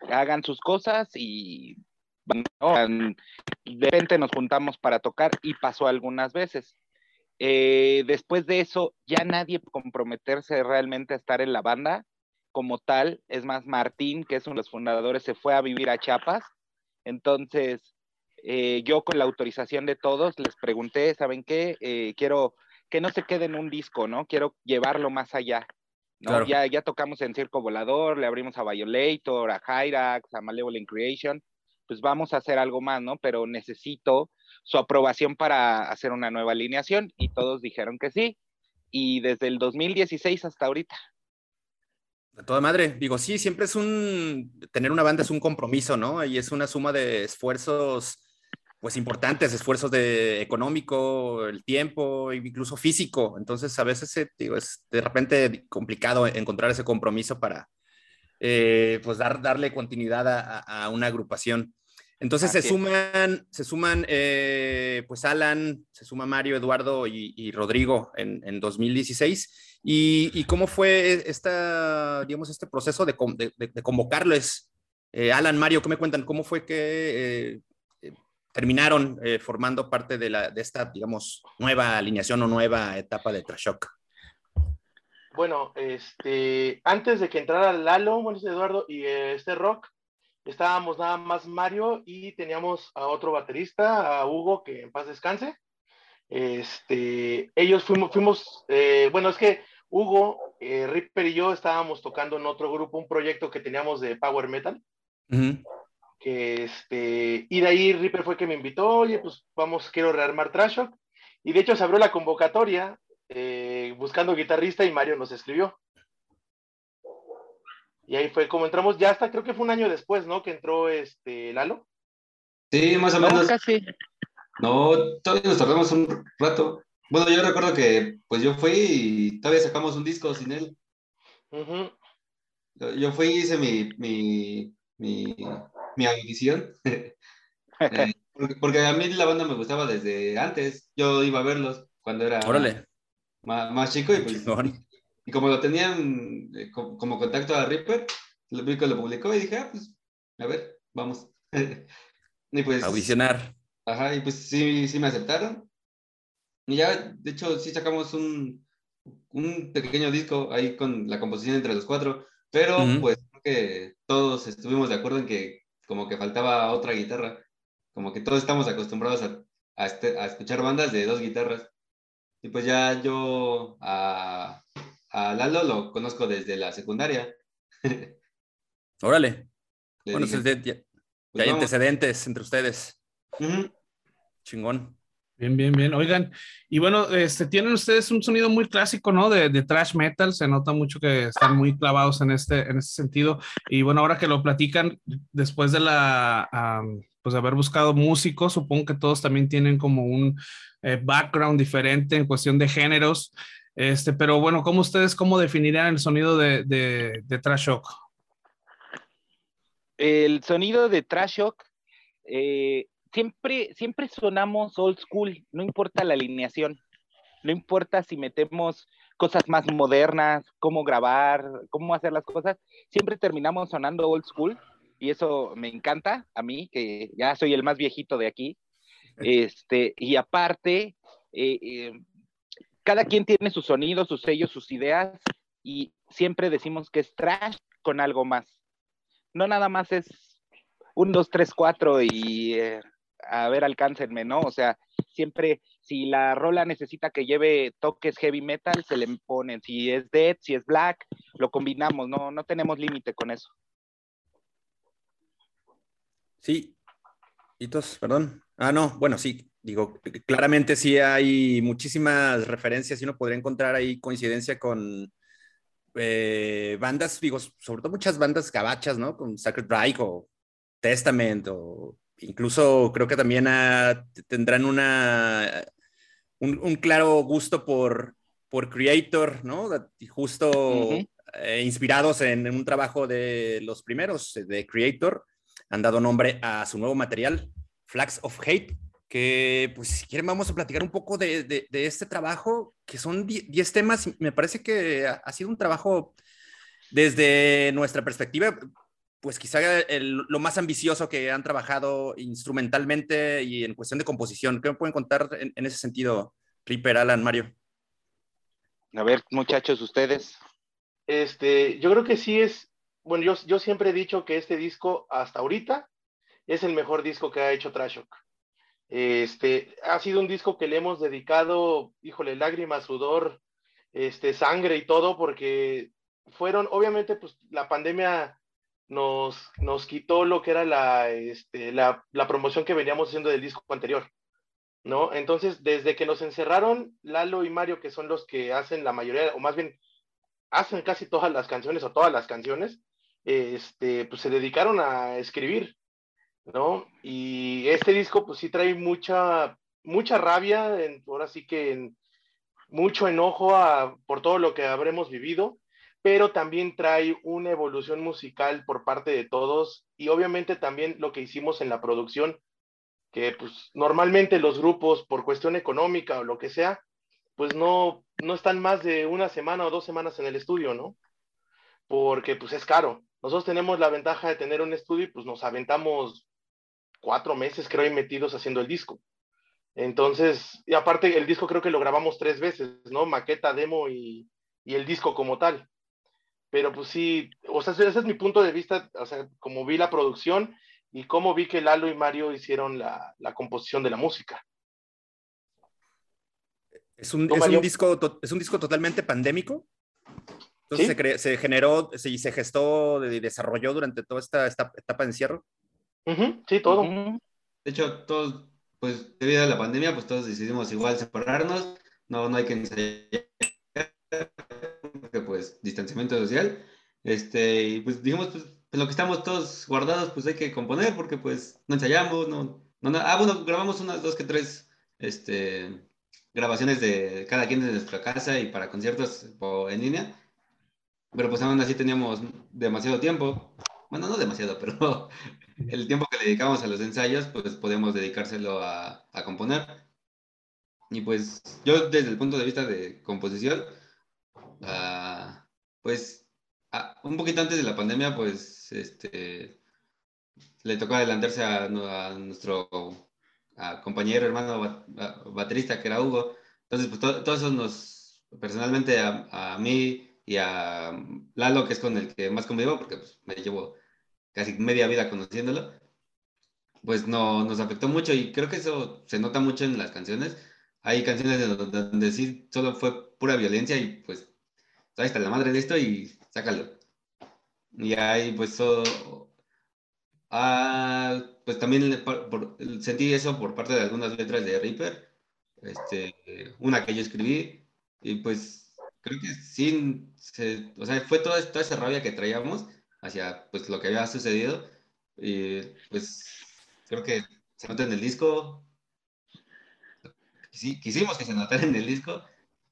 Speaker 3: hagan sus cosas y de repente nos juntamos para tocar y pasó algunas veces. Eh, después de eso, ya nadie comprometerse realmente a estar en la banda como tal. Es más, Martín, que es uno de los fundadores, se fue a vivir a Chiapas. Entonces, eh, yo con la autorización de todos les pregunté, ¿saben qué? Eh, quiero que no se quede en un disco, ¿no? Quiero llevarlo más allá. ¿no? Ya, ya tocamos en Circo Volador, le abrimos a Violator, a Hyrax, a Malevolent Creation. Pues vamos a hacer algo más, ¿no? Pero necesito su aprobación para hacer una nueva alineación y todos dijeron que sí. Y desde el 2016 hasta ahorita.
Speaker 2: De toda madre, digo, sí, siempre es un, tener una banda es un compromiso, ¿no? Y es una suma de esfuerzos, pues importantes, esfuerzos de económico, el tiempo, incluso físico. Entonces, a veces, digo, es de repente complicado encontrar ese compromiso para, eh, pues dar, darle continuidad a, una agrupación. Entonces se suman, se suman, eh, pues Alan, se suma Mario, Eduardo y, Rodrigo en, en 2016. Y, cómo fue esta, digamos, este proceso de, de, convocarles? Alan, Mario, ¿qué me cuentan? ¿Cómo fue que terminaron formando parte de, la, de esta, digamos, nueva alineación o nueva etapa de Trashok?
Speaker 4: Bueno, este, antes de que entrara Lalo, bueno, Eduardo y este Rock, estábamos nada más Mario y teníamos a otro baterista, a Hugo, que en paz descanse. Este, ellos fuimos, fuimos eh, bueno, es que Hugo, eh, Ripper y yo estábamos tocando en otro grupo un proyecto que teníamos de Power Metal. que este, y de ahí Ripper fue que me invitó, oye, pues vamos, quiero rearmar Trash Y de hecho se abrió la convocatoria eh, buscando guitarrista y Mario nos escribió. Y ahí fue como entramos, ya hasta creo que fue un año después, ¿no? Que entró este Lalo.
Speaker 5: Sí, más o menos. No, todavía nos tardamos un rato. Bueno, yo recuerdo que pues yo fui y todavía sacamos un disco sin él. Yo fui y hice mi, mi, mi, mi audición. <laughs> Eh, porque, porque, a mí la banda me gustaba desde antes. Yo iba a verlos cuando era
Speaker 2: Órale
Speaker 5: más, chico y pues, y como lo tenían eh, como, contacto a Ripper, lo lo publicó y dije, ah, pues, a ver, vamos. <laughs>
Speaker 2: y pues... Audicionar.
Speaker 5: Ajá, y pues sí, sí me aceptaron. Y ya, de hecho, sí sacamos un, un pequeño disco ahí con la composición entre los cuatro, pero pues creo que todos estuvimos de acuerdo en que como que faltaba otra guitarra, como que todos estamos acostumbrados a, a, este, a escuchar bandas de dos guitarras. Y pues ya yo a, a Lalo lo conozco desde la secundaria. <laughs>
Speaker 2: Órale. bueno, ya, ya pues hay antecedentes entre ustedes. Chingón.
Speaker 1: Bien, bien, bien. Oigan, y bueno, este, tienen ustedes un sonido muy clásico, ¿no? De, de, trash metal, se nota mucho que están muy clavados en este, en este sentido. Y bueno, ahora que lo platican, después de la, pues de haber buscado músicos, supongo que todos también tienen como un, eh, background diferente en cuestión de géneros. Este, pero bueno, ¿cómo ustedes cómo definirían el sonido de, de, Trash Shock?
Speaker 3: El sonido de Trash Shock, eh, siempre, siempre sonamos old school, no importa la alineación, no importa si metemos cosas más modernas, cómo grabar, cómo hacer las cosas, siempre terminamos sonando old school y eso me encanta a mí, que ya soy el más viejito de aquí. <laughs> Este, y aparte, eh, eh, cada quien tiene su sonido, sus sellos, sus ideas, y siempre decimos que es trash con algo más. No nada más es un, dos, tres, cuatro y eh, a ver, alcáncenme, ¿no? O sea, siempre, si la rola necesita que lleve toques heavy metal, se le ponen. Si es dead, si es black, lo combinamos, no, no tenemos límite con eso.
Speaker 2: Sí. Hitos, perdón. Ah, no, bueno, sí, digo, claramente sí hay muchísimas referencias y uno podría encontrar ahí coincidencia con eh, bandas, digo, sobre todo muchas bandas gabachas, ¿no? Con Sacred Reich o Testament o incluso creo que también ah, tendrán una, un, claro gusto por, por Creator, ¿no? Y justo eh, inspirados en, un trabajo de los primeros, de Creator, han dado nombre a su nuevo material, Flags of Hate, que pues si quieren vamos a platicar un poco de, de, este trabajo, que son 10 temas, me parece que ha, sido un trabajo desde nuestra perspectiva, pues quizá lo más ambicioso que han trabajado instrumentalmente y en cuestión de composición. ¿Qué me pueden contar en, en ese sentido, Ripper, Alan, Mario?
Speaker 3: A ver, muchachos, ustedes.
Speaker 4: Este, yo creo que sí es, bueno, yo, yo siempre he dicho que este disco hasta ahorita es el mejor disco que ha hecho Trashok. Este, ha sido un disco que le hemos dedicado, híjole, lágrimas, sudor, este, sangre y todo, porque fueron, obviamente, pues la pandemia nos, nos quitó lo que era la, este, la, la promoción que veníamos haciendo del disco anterior, ¿no? Entonces, desde que nos encerraron, Lalo y Mario, que son los que hacen la mayoría, o más bien, hacen casi todas las canciones o todas las canciones, este, pues se dedicaron a escribir, ¿no? Y este disco pues sí trae mucha, mucha rabia, ahora sí que mucho enojo por todo lo que habremos vivido, pero también trae una evolución musical por parte de todos y obviamente también lo que hicimos en la producción, que pues normalmente los grupos por cuestión económica o lo que sea, pues no, no están más de una semana o dos semanas en el estudio, ¿no? Porque pues es caro. Nosotros tenemos la ventaja de tener un estudio y pues nos aventamos cuatro meses, creo, metidos haciendo el disco. Entonces, y aparte el disco creo que lo grabamos tres veces, ¿no? Maqueta, demo y, y el disco como tal. Pero pues sí, o sea, ese es mi punto de vista, o sea, como vi la producción y cómo vi que Lalo y Mario hicieron la, la composición de la música.
Speaker 2: Es un, es un, disco, es un disco totalmente pandémico. Entonces ¿Sí? se, se, generó y se, se, gestó y desarrolló durante toda esta, esta etapa de encierro.
Speaker 4: Uh -huh, sí, todo. Uh -huh.
Speaker 5: De hecho, todos, pues debido a la pandemia, pues todos decidimos igual separarnos. No, no hay que ensayar, pues distanciamiento social. Este, y pues dijimos, pues en lo que estamos todos guardados, pues hay que componer porque pues no ensayamos, no, no, no. ah, bueno, grabamos unas dos que tres, este, grabaciones de cada quien de nuestra casa y para conciertos en línea. Pero pues aún así teníamos demasiado tiempo. Bueno, no demasiado, pero el tiempo que le dedicamos a los ensayos, pues podíamos dedicárselo a, a componer. Y pues yo desde el punto de vista de composición, uh, pues uh, un poquito antes de la pandemia, pues este, le tocó adelantarse a, a nuestro a compañero, hermano baterista que era Hugo. Entonces, pues todo, todo eso nos, personalmente a, a, mí y a Lalo, que es con el que más convivo, porque pues, me llevo casi media vida conociéndolo, pues no, nos afectó mucho y creo que eso se nota mucho en las canciones. Hay canciones donde, sí solo fue pura violencia y pues ahí está la madre de esto y sácalo. Y ahí pues Ah, pues también por, por, sentí eso por parte de algunas letras de Reaper, este, una que yo escribí, y pues creo que sí, se, o sea, fue toda, toda esa rabia que traíamos hacia pues lo que había sucedido, y pues creo que se nota en el disco, sí, quisimos que se notara en el disco,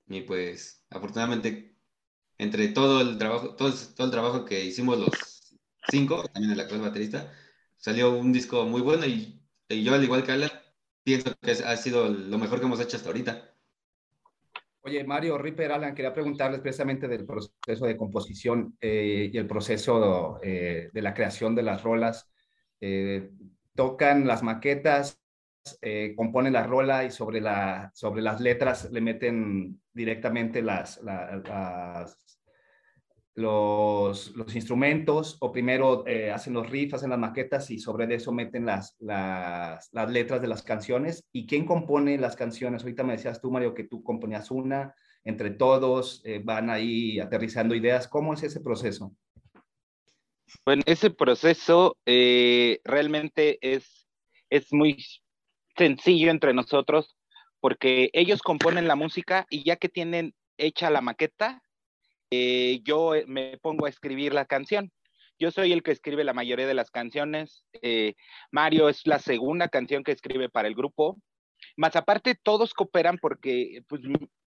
Speaker 5: y pues afortunadamente entre todo el trabajo, todo, todo el trabajo que hicimos los cinco, también el actual baterista, salió un disco muy bueno y, yo, al igual que Alan, pienso que ha sido lo mejor que hemos hecho hasta ahorita.
Speaker 6: Oye, Mario, Ripper, Alan, quería preguntarles precisamente del proceso de composición eh, y el proceso eh, de la creación de las rolas. Eh, tocan las maquetas, componen la rola y sobre, la, sobre las letras le meten directamente las, la, las, los, instrumentos o primero eh, hacen los riffs, hacen las maquetas y sobre eso meten las, las, las, letras de las canciones. ¿Y quién compone las canciones? Ahorita me decías tú, Mario, que tú componías una, entre todos eh, van ahí aterrizando ideas. ¿Cómo es ese proceso?
Speaker 3: Bueno, ese proceso eh, realmente es, es muy sencillo entre nosotros porque ellos componen la música y ya que tienen hecha la maqueta, eh, yo eh, me pongo a escribir la canción. Yo soy el que escribe la mayoría de las canciones. Eh, Mario es la segunda canción que escribe para el grupo. Más aparte, todos cooperan porque pues,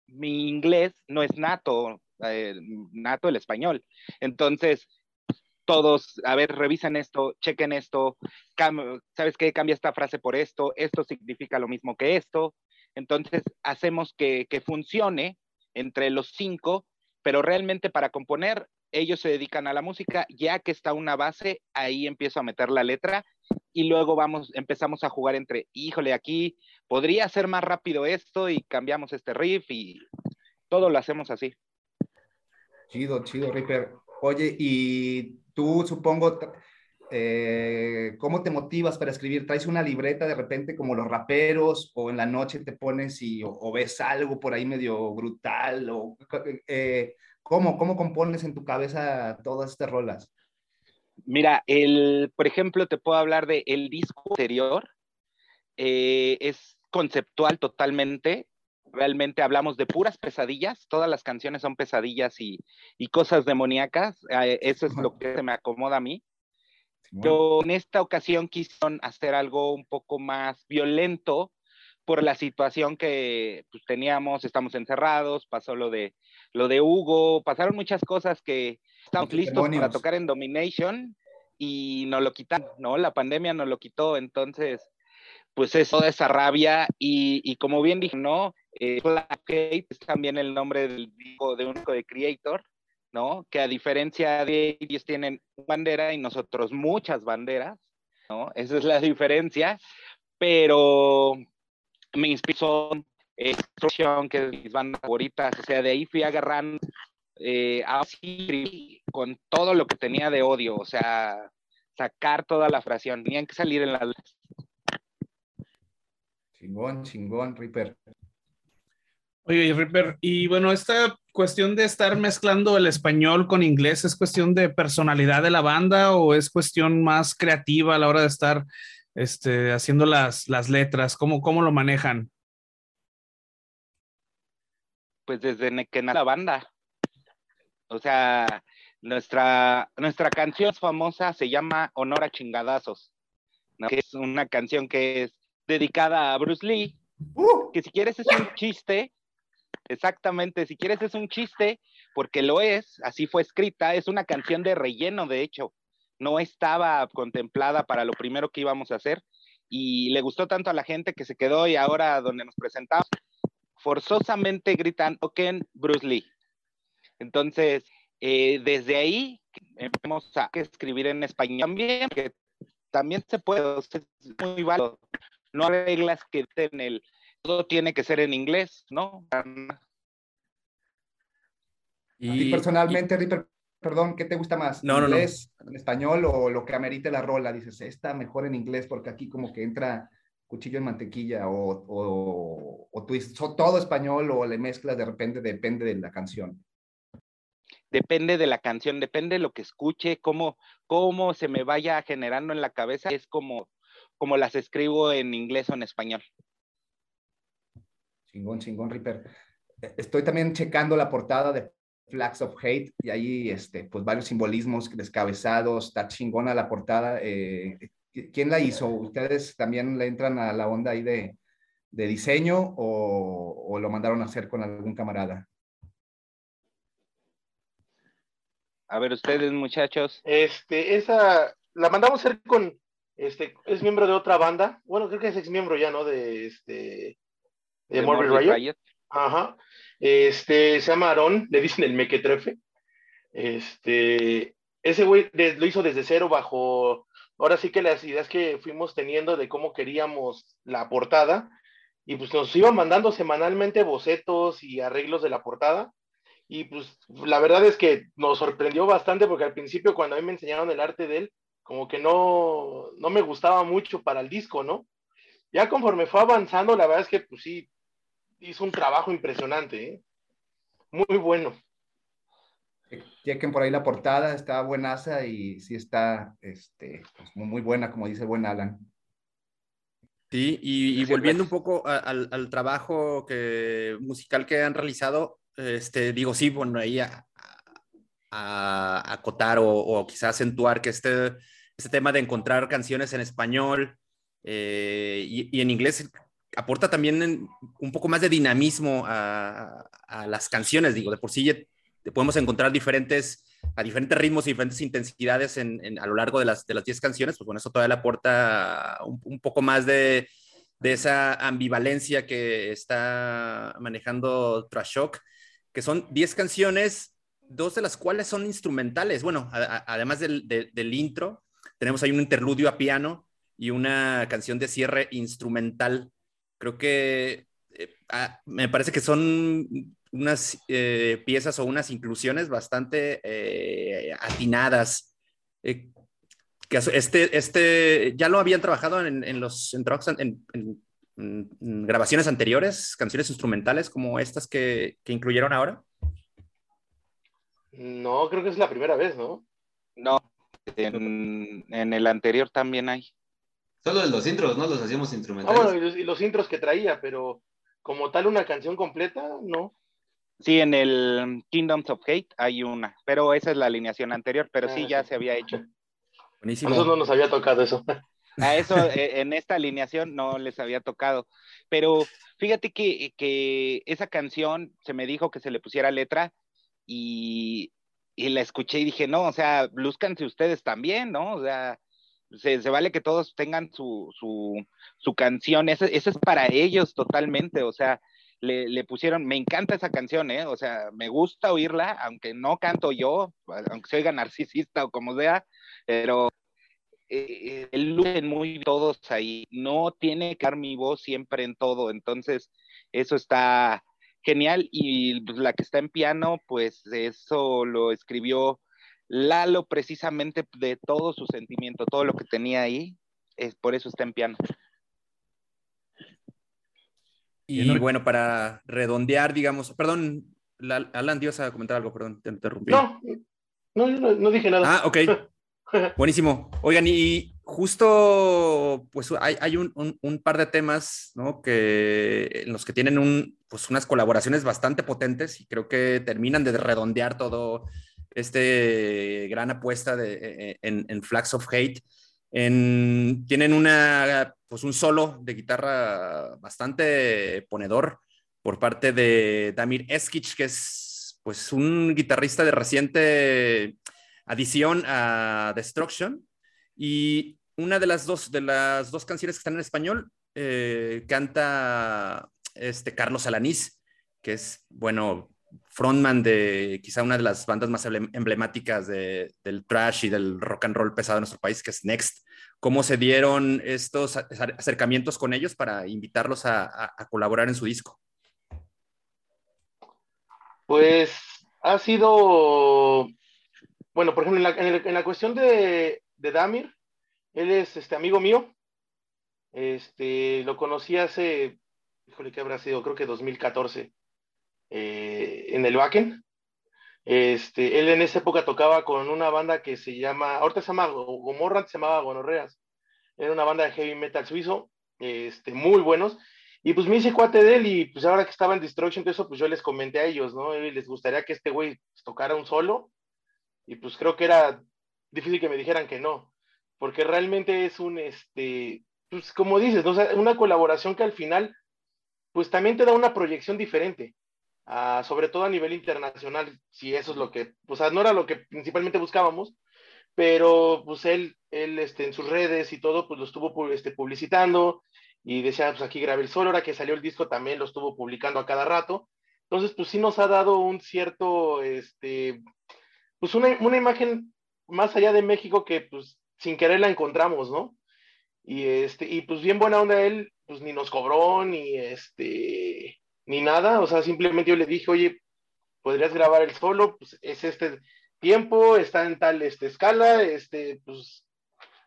Speaker 3: mi, inglés no es nato, nato el español. Entonces, todos, a ver, revisan esto, chequen esto, ¿sabes qué? Cambia esta frase por esto, esto significa lo mismo que esto. Entonces, hacemos que, que funcione entre los cinco pero realmente para componer ellos se dedican a la música, ya que está una base, ahí empiezo a meter la letra y luego vamos, empezamos a jugar entre, híjole, aquí podría ser más rápido esto y cambiamos este riff y todo lo hacemos así.
Speaker 6: Chido, chido, Ripper. Oye, y tú supongo, eh, ¿cómo te motivas para escribir? ¿Traes una libreta de repente como los raperos o en la noche te pones y o, o ves algo por ahí medio brutal? O, eh, ¿cómo, ¿Cómo compones en tu cabeza todas estas rolas?
Speaker 3: Mira, el, por ejemplo, te puedo hablar de el disco anterior. Eh, es conceptual totalmente. Realmente hablamos de puras pesadillas. Todas las canciones son pesadillas y, y cosas demoníacas. Eh, eso es lo que me acomoda a mí. Yo en esta ocasión quisieron hacer algo un poco más violento por la situación que pues, teníamos, estamos encerrados, pasó lo de, lo de Hugo, pasaron muchas cosas que estamos listos para tocar en Domination y nos lo quitan, ¿no? La pandemia nos lo quitó, entonces, pues es toda esa rabia y, como bien dije, ¿no? Eh, es también el nombre del de único de Creator, ¿no? Que a diferencia de ellos tienen bandera y nosotros muchas banderas, ¿no? Esa es la <laughs> diferencia, pero me inspiró eh, que es mis bandas favoritas, o sea, de ahí fui agarrando eh, así con todo lo que tenía de odio, o sea, sacar toda la fracción, tenían que salir en las...
Speaker 6: Chingón, chingón, Ripper.
Speaker 1: Oye, Ripper, y bueno, esta cuestión de estar mezclando el español con inglés, ¿es cuestión de personalidad de la banda o es cuestión más creativa a la hora de estar este, haciendo las, las letras? ¿Cómo, ¿Cómo lo manejan?
Speaker 3: Pues desde que nace la banda. O sea, nuestra, nuestra canción famosa se llama Honor a Chingadazos, que es una canción que es dedicada a Bruce Lee, uh. que si quieres es un chiste, Exactamente, si quieres es un chiste, porque lo es, así fue escrita, es una canción de relleno, de hecho, no estaba contemplada para lo primero que íbamos a hacer y le gustó tanto a la gente que se quedó y ahora donde nos presentamos, forzosamente gritan, Oken Bruce Lee. Entonces, eh, desde ahí empezamos a escribir en español también, que también se puede, es muy válido. No hay reglas que en el todo tiene que ser en inglés, ¿no?
Speaker 6: Y personalmente, Ripper, perdón, ¿qué te gusta más?
Speaker 2: No,
Speaker 6: ¿Inglés, en español o lo que amerite la rola? Dices, está mejor en inglés porque aquí como que entra cuchillo en mantequilla o, o, o twist, todo español o le mezclas de repente, depende de la canción.
Speaker 3: Depende de la canción, depende de lo que escuche, cómo, cómo se me vaya generando en la cabeza, es como, como las escribo en inglés o en español.
Speaker 6: Chingón, chingón, Ripper. E, estoy también checando la portada de Flags of Hate y ahí, este, pues varios simbolismos descabezados, está chingona la portada. Eh, ¿Quién la hizo? ¿Ustedes también le entran a la onda ahí de, diseño o, o, lo mandaron a hacer con algún camarada?
Speaker 3: A ver, ustedes, muchachos.
Speaker 4: Este, esa, la mandamos a hacer con, este, es miembro de otra banda. Bueno, creo que es ex miembro ya, ¿no? De este, de, Morbid Riot. Ajá. Este, se llama Aaron, le dicen el mequetrefe. Este, ese güey lo hizo desde cero bajo, ahora sí que las ideas que fuimos teniendo de cómo queríamos la portada, y pues nos iban mandando semanalmente bocetos y arreglos de la portada, y pues la verdad es que nos sorprendió bastante porque al principio cuando a mí me enseñaron el arte de él, como que no, no me gustaba mucho para el disco, ¿no? Ya conforme fue avanzando, la verdad es que pues sí, hizo un trabajo impresionante, ¿eh? muy bueno.
Speaker 6: Chequen por ahí la portada, está buenaza y sí está este, pues, muy buena, como dice buen Alan.
Speaker 2: Sí, y, volviendo un poco al, trabajo que, musical que han realizado, este, digo, sí, bueno, ahí a, acotar o, o, quizás acentuar que este, este tema de encontrar canciones en español eh, y, y, en inglés aporta también un poco más de dinamismo a, las canciones, digo, de por sí podemos encontrar diferentes, a diferentes ritmos y diferentes intensidades en, a lo largo de las, de las 10 canciones, pues bueno, eso todavía le aporta un, poco más de, de, esa ambivalencia que está manejando Trash Shock, que son 10 canciones, dos de las cuales son instrumentales. Bueno, además del, del intro, tenemos ahí un interludio a piano y una canción de cierre instrumental Creo que eh, ah, me parece que son unas eh, piezas o unas inclusiones bastante eh, atinadas. que este, este, ya lo habían trabajado en, los en, en, grabaciones anteriores, canciones instrumentales como estas que, que, incluyeron ahora.
Speaker 4: No, creo que es la primera vez, ¿no?
Speaker 3: No, en, en el anterior también hay.
Speaker 5: Solo los intros, ¿no? Los hacíamos instrumentales.
Speaker 4: Ah, bueno, y los, intros que traía, pero como tal una canción completa, no.
Speaker 3: Sí, en el Kingdoms of Hate hay una, pero esa es la alineación anterior, pero sí ah, ya se había hecho.
Speaker 4: Buenísimo. A nosotros no nos había tocado eso.
Speaker 3: A eso <laughs> eh, en esta alineación no les había tocado. Pero fíjate que, que, esa canción se me dijo que se le pusiera letra y, y la escuché y dije, no, o sea, lúzcanse ustedes también, ¿no? O sea, se, vale que todos tengan su, su, su canción, eso, es para ellos totalmente, o sea, le, le, pusieron, me encanta esa canción, ¿eh? O sea, me gusta oírla, aunque no canto yo, aunque se oiga narcisista o como sea, pero eh, lucen muy todos ahí, no tiene que dar mi voz siempre en todo, entonces eso está genial y pues, la que está en piano, pues eso lo escribió Lalo precisamente de todo su sentimiento, todo lo que tenía ahí, es por eso está en piano.
Speaker 2: Y bueno, para redondear, digamos, perdón, Alan, ibas a comentar algo, perdón, te interrumpí.
Speaker 4: No, no, no, dije nada.
Speaker 2: Ah, ok. <laughs> Buenísimo. Oigan, y justo, pues hay, un, par de temas, ¿no? Que, en los que tienen un, pues unas colaboraciones bastante potentes y creo que terminan de redondear todo este gran apuesta de, e, e, en, en Flags of Hate. tienen una, pues un solo de guitarra bastante ponedor por parte de Damir Eskich, que es pues un guitarrista de reciente adición a Destruction. Y una de las dos, de las dos canciones que están en español eh, canta este Carlos Alanís, que es, bueno, frontman de quizá una de las bandas más emblemáticas del trash y del rock and roll pesado en nuestro país, que es Next. ¿Cómo se dieron estos acercamientos con ellos para invitarlos a, colaborar en su disco?
Speaker 4: Pues ha sido, bueno, por ejemplo, en la, cuestión de, de, Damir, él es este amigo mío. Este, lo conocí hace, híjole, ¿qué habrá sido? Creo que 2014 eh, en el Wacken. Este, él en esa época tocaba con una banda que se llama, ahorita se llama Gomorra, se llamaba Gonorreas. Era una banda de heavy metal suizo, este, muy buenos. Y pues me hice cuate de él y pues ahora que estaba en Destruction, eso pues yo les comenté a ellos, ¿no? Y les gustaría que este güey tocara un solo. Y pues creo que era difícil que me dijeran que no, porque realmente es un, este, pues como dices, ¿no? una colaboración que al final, pues también te da una proyección diferente sobre todo a nivel internacional, si eso es lo que, o sea, no era lo que principalmente buscábamos, pero pues él, él este, en sus redes y todo, pues lo estuvo este, publicitando y decía, pues aquí grabé el solo, ahora que salió el disco también lo estuvo publicando a cada rato. Entonces, pues sí nos ha dado un cierto, este, pues una, una imagen más allá de México que pues sin querer la encontramos, ¿no? Y este, y pues bien buena onda él, pues ni nos cobró, ni este, ni nada, o sea, simplemente yo le dije, oye, ¿podrías grabar el solo? Pues es este tiempo, está en tal este, escala, este, pues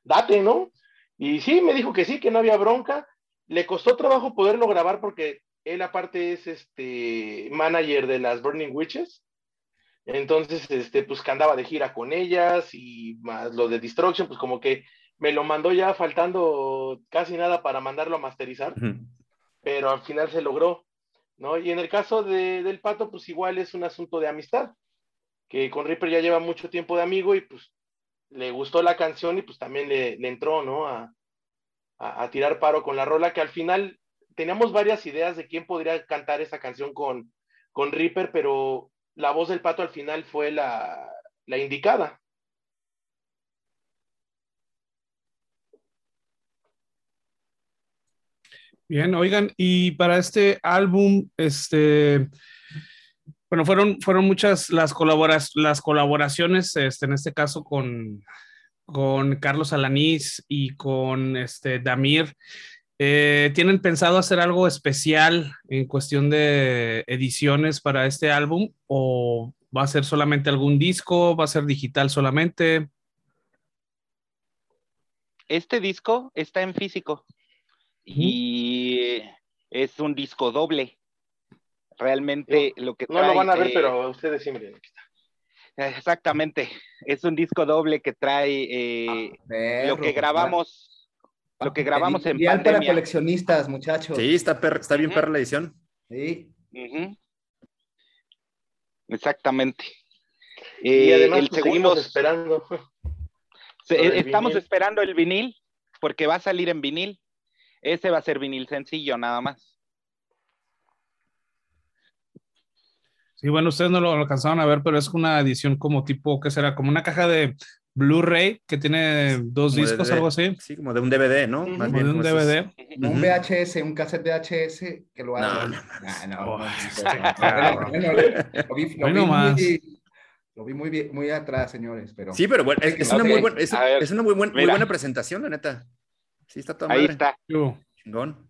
Speaker 4: date, ¿no? Y sí, me dijo que sí, que no había bronca. Le costó trabajo poderlo grabar porque él aparte es este manager de las Burning Witches. Entonces, este, pues que andaba de gira con ellas y más lo de Destruction, pues como que me lo mandó ya faltando casi nada para mandarlo a masterizar, pero al final se logró. ¿No? Y en el caso de, del pato, pues igual es un asunto de amistad, que con Ripper ya lleva mucho tiempo de amigo y pues le gustó la canción y pues también le, entró, ¿no? A, a, tirar paro con la rola, que al final teníamos varias ideas de quién podría cantar esa canción con, con Ripper, pero la voz del pato al final fue la, la indicada.
Speaker 1: Bien, oigan, y para este álbum, este, bueno, fueron, fueron muchas las, las colaboraciones, este, en este caso con, con Carlos Alanís y con este, Damir. Eh, ¿Tienen pensado hacer algo especial en cuestión de ediciones para este álbum o va a ser solamente algún disco, va a ser digital solamente?
Speaker 3: Este disco está en físico y es un disco doble. Realmente lo que
Speaker 4: No lo van a ver, pero ustedes sí miren, aquí
Speaker 3: está. Exactamente, es un disco doble que trae eh, ah, lo que grabamos, lo que grabamos en
Speaker 6: pandemia. para coleccionistas, muchachos.
Speaker 2: Sí, está, está bien perra la edición.
Speaker 6: Sí.
Speaker 3: Exactamente.
Speaker 4: y además el pues, seguimos esperando.
Speaker 3: estamos esperando el vinil, porque va a salir en vinil. Ese va a ser vinil sencillo, nada más.
Speaker 1: Sí, bueno, ustedes no lo alcanzaron a ver, pero es una edición como tipo, ¿qué será? Como una caja de Blu-ray que tiene dos discos, algo así.
Speaker 2: Sí, como de un DVD, ¿no?
Speaker 1: Más bien, de un DVD.
Speaker 6: Un VHS, un cassette VHS que lo haga. No, no, no. Lo vi muy, muy atrás, señores, pero...
Speaker 2: Sí, pero bueno, es, una, muy, buen, es, es una muy, buen, muy, buena presentación, la neta. Sí, está todo
Speaker 3: Ahí está.
Speaker 2: Chingón.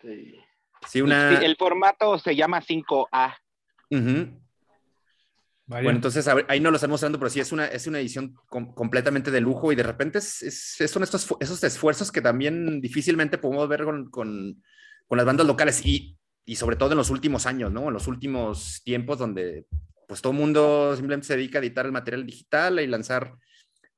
Speaker 3: Sí. una... el formato se llama 5A.
Speaker 2: Bueno, entonces ahí no lo están mostrando, pero sí es una, es una edición completamente de lujo y de repente es, son estos, esos esfuerzos que también difícilmente podemos ver con, con, con las bandas locales y, y, sobre todo en los últimos años, ¿no? En los últimos tiempos donde pues todo el mundo simplemente se dedica a editar el material digital y lanzar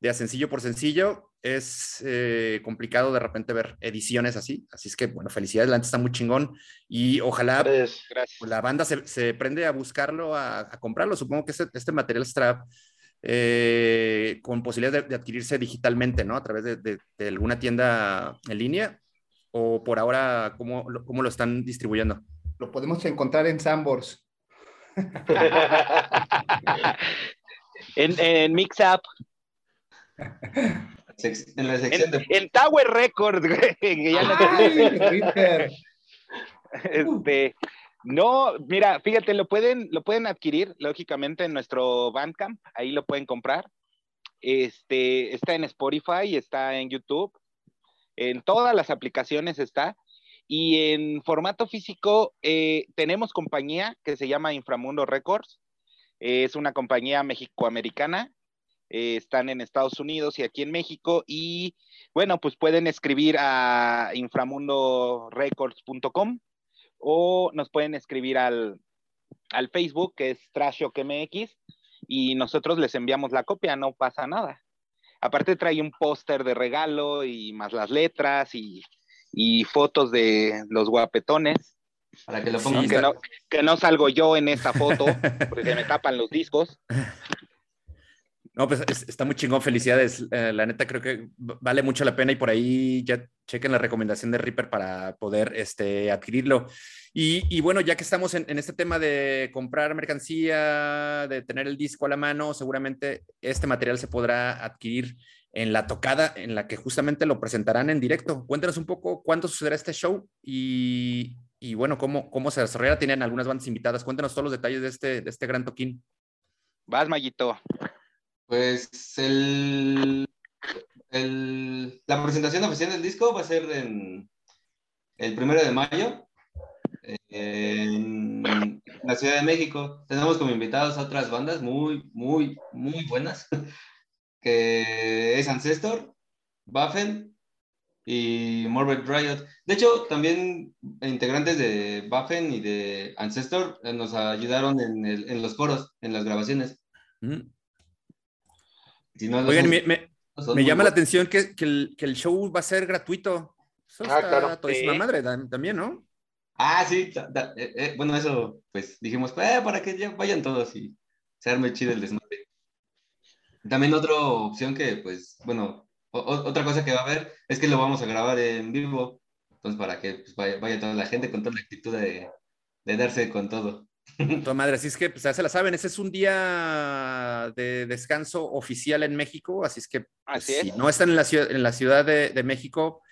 Speaker 2: de a sencillo por sencillo. Es eh, complicado de repente ver ediciones así. Así es que, bueno, felicidades, la está muy chingón. Y ojalá pues, la banda se, se, prende a buscarlo, a, comprarlo. Supongo que este, este material Strap eh, con posibilidad de, adquirirse digitalmente, ¿no? A través de, de, alguna tienda en línea. O por ahora, ¿cómo, cómo lo están distribuyendo?
Speaker 6: Lo podemos encontrar en Sambors. <laughs>
Speaker 3: en, en Mix Up.
Speaker 5: En la sección de...
Speaker 3: En Tower Record, <laughs> este, no, mira, fíjate, lo pueden, lo pueden adquirir, lógicamente, en nuestro Bandcamp, ahí lo pueden comprar. Este, está en Spotify, está en YouTube, en todas las aplicaciones está. Y en formato físico eh, tenemos compañía que se llama Inframundo Records. es una compañía mexicoamericana. Eh, están en Estados Unidos y aquí en México. Y bueno, pues pueden escribir a inframundorecords.com o nos pueden escribir al, al Facebook que es TrashOkMX y nosotros les enviamos la copia, no pasa nada. Aparte trae un póster de regalo y más las letras y y fotos de los guapetones.
Speaker 5: Para que lo pongan.
Speaker 3: que, no, salgo yo en esa foto, porque me <laughs> tapan los discos.
Speaker 2: No, pues está muy chingón, felicidades. Eh, la neta creo que vale mucho la pena y por ahí ya chequen la recomendación de Reaper para poder este, adquirirlo. Y, bueno, ya que estamos en, este tema de comprar mercancía, de tener el disco a la mano, seguramente este material se podrá adquirir en la tocada en la que justamente lo presentarán en directo. Cuéntanos un poco cuándo sucederá este show y, bueno, cómo, cómo se desarrollará. Tienen algunas bandas invitadas. Cuéntanos todos los detalles de este, de este gran toquín.
Speaker 3: Vas, Mayito.
Speaker 5: Pues el, la presentación oficial del disco va a ser en, el primero de mayo en la Ciudad de México. Tenemos como invitados a otras bandas muy, muy, muy buenas <laughs> que es Ancestor, Buffen y Morbid Riot. De hecho, también integrantes de Buffen y de Ancestor nos ayudaron en, los coros, en las grabaciones. Mm.
Speaker 2: Oigan, me, llama la atención que, el, show va a ser gratuito. Eso ah, está claro. madre también, ¿no?
Speaker 5: Ah, sí. Eh, eh, bueno, eso, pues dijimos, para que ya vayan todos y se arme chido el desmadre. También otra opción que, pues, bueno, otra cosa que va a haber es que lo vamos a grabar en vivo, entonces para que pues, vaya, toda la gente con toda la actitud de, de darse con todo.
Speaker 2: Tu madre, así es que pues, ya se la saben, ese es un día de descanso oficial en México, así es que pues, si no están en la ciudad, en la ciudad de, de México,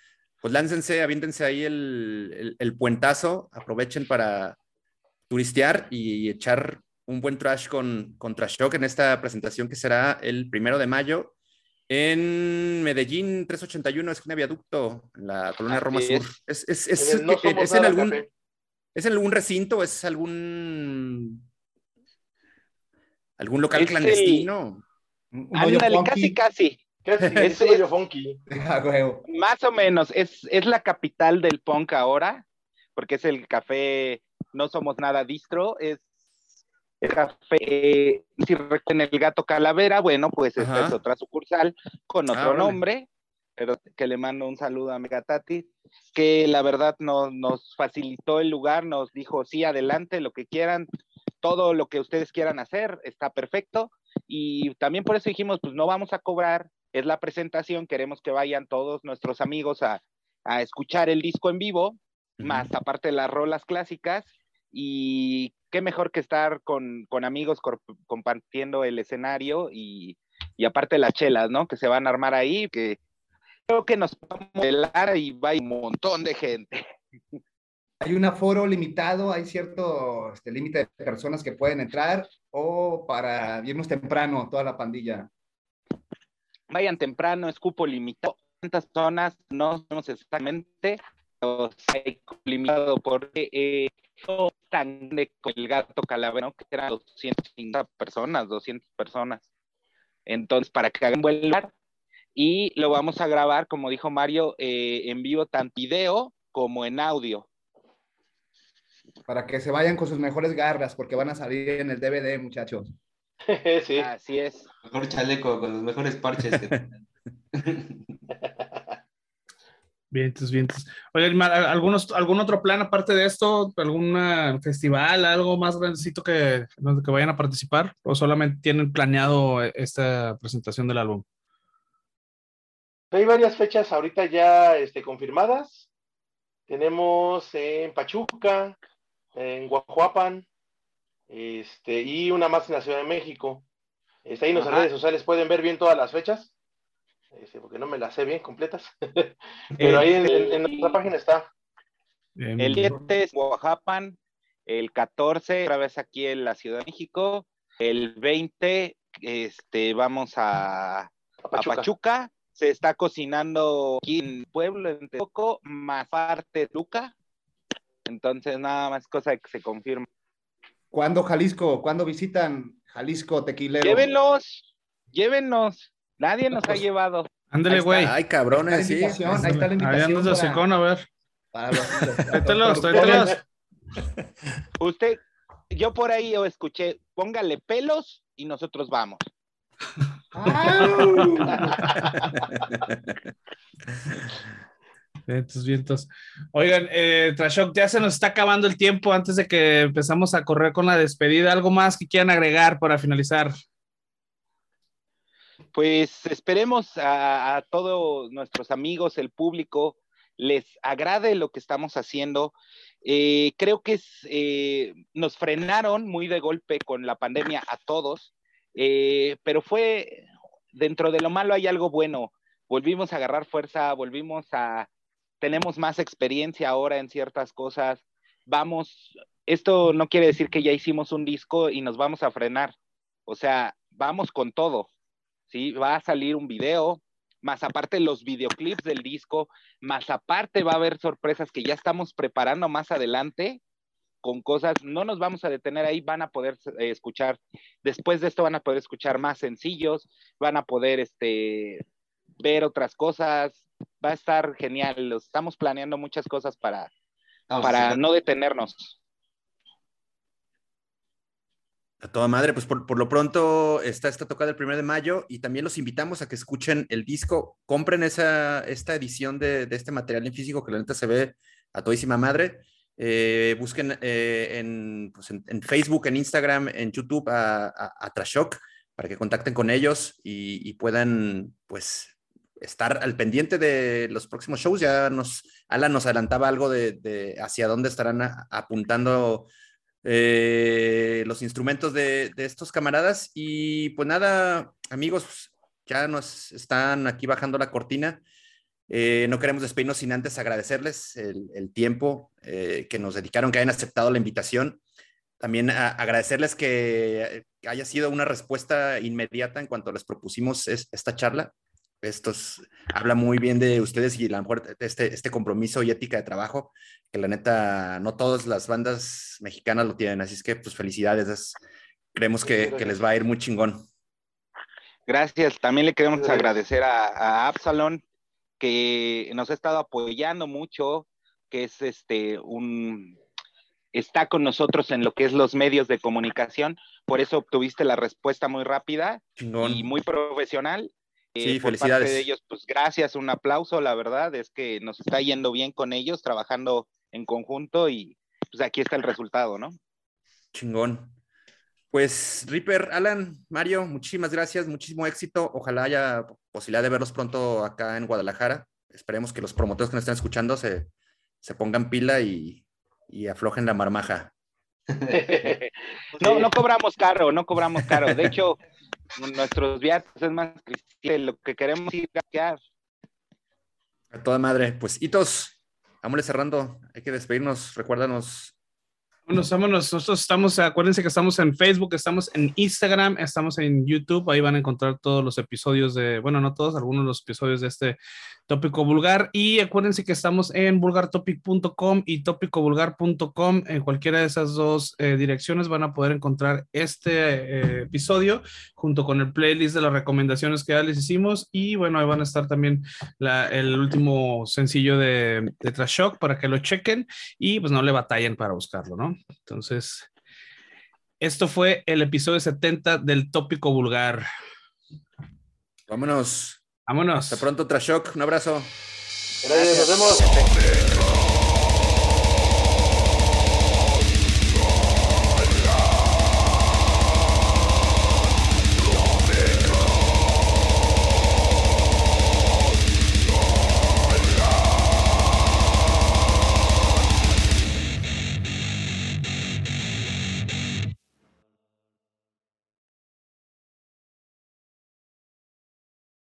Speaker 2: pues láncense, aviéntense ahí el, el, el, puentazo, aprovechen para turistear y echar un buen trash con, con Trash en esta presentación que será el primero de mayo en Medellín 381, es un viaducto en la colonia Roma Sur. Es, es, es, es en algún, ¿Es en algún recinto? ¿Es algún algún local clandestino?
Speaker 3: Ándale, casi, casi. <laughs>
Speaker 4: Es, es funky. <laughs>
Speaker 3: Ah, Más o menos, es, es la capital del punk ahora, porque es el café No Somos Nada Distro, es café, si en el gato calavera, bueno, pues esta es otra sucursal con otro ah, nombre, pero que le mando un saludo a Megatati, que la verdad nos, nos facilitó el lugar, nos dijo, sí, adelante, lo que quieran, todo lo que ustedes quieran hacer, está perfecto. Y también por eso dijimos, pues no vamos a cobrar, es la presentación, queremos que vayan todos nuestros amigos a, a escuchar el disco en vivo, más aparte las rolas clásicas, y qué mejor que estar con, amigos compartiendo el escenario y, y, aparte las chelas, ¿no? Que se van a armar ahí, que creo que nos vamos a modelar y va un montón de gente. <laughs>
Speaker 6: ¿Hay un aforo limitado? ¿Hay cierto este, límite de personas que pueden entrar? ¿O para irnos temprano toda la pandilla?
Speaker 3: Vayan temprano, es cupo limitado. ¿Cuántas personas? No sabemos exactamente, pero hay limitado porque eh, tan de el gato calavera, que eran 250 personas, 200 personas. Entonces, para que hagan buen lugar, y lo vamos a grabar, como dijo Mario, eh, en vivo, tanto video como en audio.
Speaker 6: Para que se vayan con sus mejores garras, porque van a salir en el DVD, muchachos. <laughs>
Speaker 3: sí. Así es.
Speaker 5: Mejor chaleco con los mejores parches. <laughs>
Speaker 1: Vientos, vientos. Oye, ¿algunos, ¿algún otro plan aparte de esto? ¿Algún festival, algo más grandecito que, que vayan a participar? ¿O solamente tienen planeado esta presentación del álbum?
Speaker 4: Hay varias fechas ahorita ya este, confirmadas. Tenemos en Pachuca, en Guajuapan, este, y una más en la Ciudad de México. Está ahí en nuestras redes sociales, pueden ver bien todas las fechas, este, porque no me las sé bien completas, <laughs> pero ahí en, nuestra página está.
Speaker 3: El 7 es Guajuapan, el 14 otra vez aquí en la Ciudad de México, el 20 este, vamos a, Pachuca se está cocinando aquí en Pueblo, en Teoco, más parte Luca. Entonces, nada más cosa que se confirma.
Speaker 6: ¿Cuándo Jalisco? ¿Cuándo visitan Jalisco Tequilero?
Speaker 3: Llévenlos, llévenos. Nadie nos ha llevado.
Speaker 1: Ándale, güey.
Speaker 2: Ay, cabrones, sí. Ahí
Speaker 6: está la invitación.
Speaker 1: Ahí secón, a ver. <laughs>
Speaker 3: Tráetelos, tráetelos. Usted, yo por ahí escuché, póngale pelos y nosotros vamos. <laughs>
Speaker 1: Vientos, <laughs> vientos. Oigan, eh, Trashok, ya se nos está acabando el tiempo antes de que empezamos a correr con la despedida. ¿Algo más que quieran agregar para finalizar?
Speaker 3: Pues esperemos a, todos nuestros amigos, el público, les agrade lo que estamos haciendo. Eh, creo que eh, nos frenaron muy de golpe con la pandemia a todos eh, pero fue, dentro de lo malo hay algo bueno. Volvimos a agarrar fuerza, volvimos a, tenemos más experiencia ahora en ciertas cosas. Vamos, esto no quiere decir que ya hicimos un disco y nos vamos a frenar. O sea, vamos con todo. ¿sí? Va a salir un video, más aparte los videoclips del disco, más aparte va a haber sorpresas que ya estamos preparando más adelante con cosas, no nos vamos a detener ahí, van a poder eh, escuchar, después de esto van a poder escuchar más sencillos, van a poder este, ver otras cosas, va a estar genial, estamos planeando muchas cosas para, para no detenernos.
Speaker 2: A toda madre, pues por, lo pronto está esta tocada el primero de mayo y también los invitamos a que escuchen el disco, compren esa, esta edición de, de este material en físico que la neta se ve a todísima madre eh, busquen eh, pues, en, Facebook, en Instagram, en YouTube a, a, Trashok para que contacten con ellos y, puedan pues estar al pendiente de los próximos shows. Ya nos, Alan nos adelantaba algo de, hacia dónde estarán apuntando eh, los instrumentos de, de, estos camaradas. Y pues nada, amigos, ya nos están aquí bajando la cortina. Eh, no queremos despedirnos sin antes agradecerles el, tiempo eh, que nos dedicaron, que hayan aceptado la invitación. También agradecerles que haya sido una respuesta inmediata en cuanto les propusimos esta charla. Esto habla muy bien de ustedes y a lo mejor este, este compromiso y ética de trabajo, que la neta no todas las bandas mexicanas lo tienen. Así es que, pues felicidades. creemos que, les va a ir muy chingón.
Speaker 3: Gracias. También le queremos agradecer a, a Absalon que nos ha estado apoyando mucho, que es este un está con nosotros en lo que es los medios de comunicación, por eso obtuviste la respuesta muy rápida y muy profesional.
Speaker 2: Sí, eh, felicidades.
Speaker 3: de ellos, pues gracias, un aplauso, la verdad es que nos está yendo bien con ellos, trabajando en conjunto y pues aquí está el resultado, ¿no?
Speaker 2: Chingón. Pues Ripper, Alan, Mario, muchísimas gracias, muchísimo éxito. Ojalá haya posibilidad de verlos pronto acá en Guadalajara. Esperemos que los promotores que nos están escuchando se, pongan pila y, aflojen la marmaja.
Speaker 3: no, no cobramos caro, no cobramos caro. De hecho, nuestros viajes es más que lo que queremos ir a quedar.
Speaker 2: A toda madre. Pues, hitos, vámonos cerrando. Hay que despedirnos. Recuérdanos
Speaker 1: bueno, vámonos. Nosotros estamos, acuérdense que estamos en Facebook, estamos en Instagram, estamos en YouTube. Ahí van a encontrar todos los episodios de, bueno, no todos, algunos de los episodios de este tópico vulgar. Y acuérdense que estamos en vulgartopic.com y tópicovulgar.com. En cualquiera de esas dos eh, direcciones van a poder encontrar este eh, episodio junto con el playlist de las recomendaciones que ya les hicimos. Y bueno, ahí van a estar también el último sencillo de, de para que lo chequen y pues no le batallen para buscarlo, ¿no? Entonces, esto fue el episodio 70 del tópico vulgar.
Speaker 2: Vámonos.
Speaker 1: Vámonos.
Speaker 2: Hasta pronto, Trashok. Un abrazo.
Speaker 4: Gracias, nos vemos.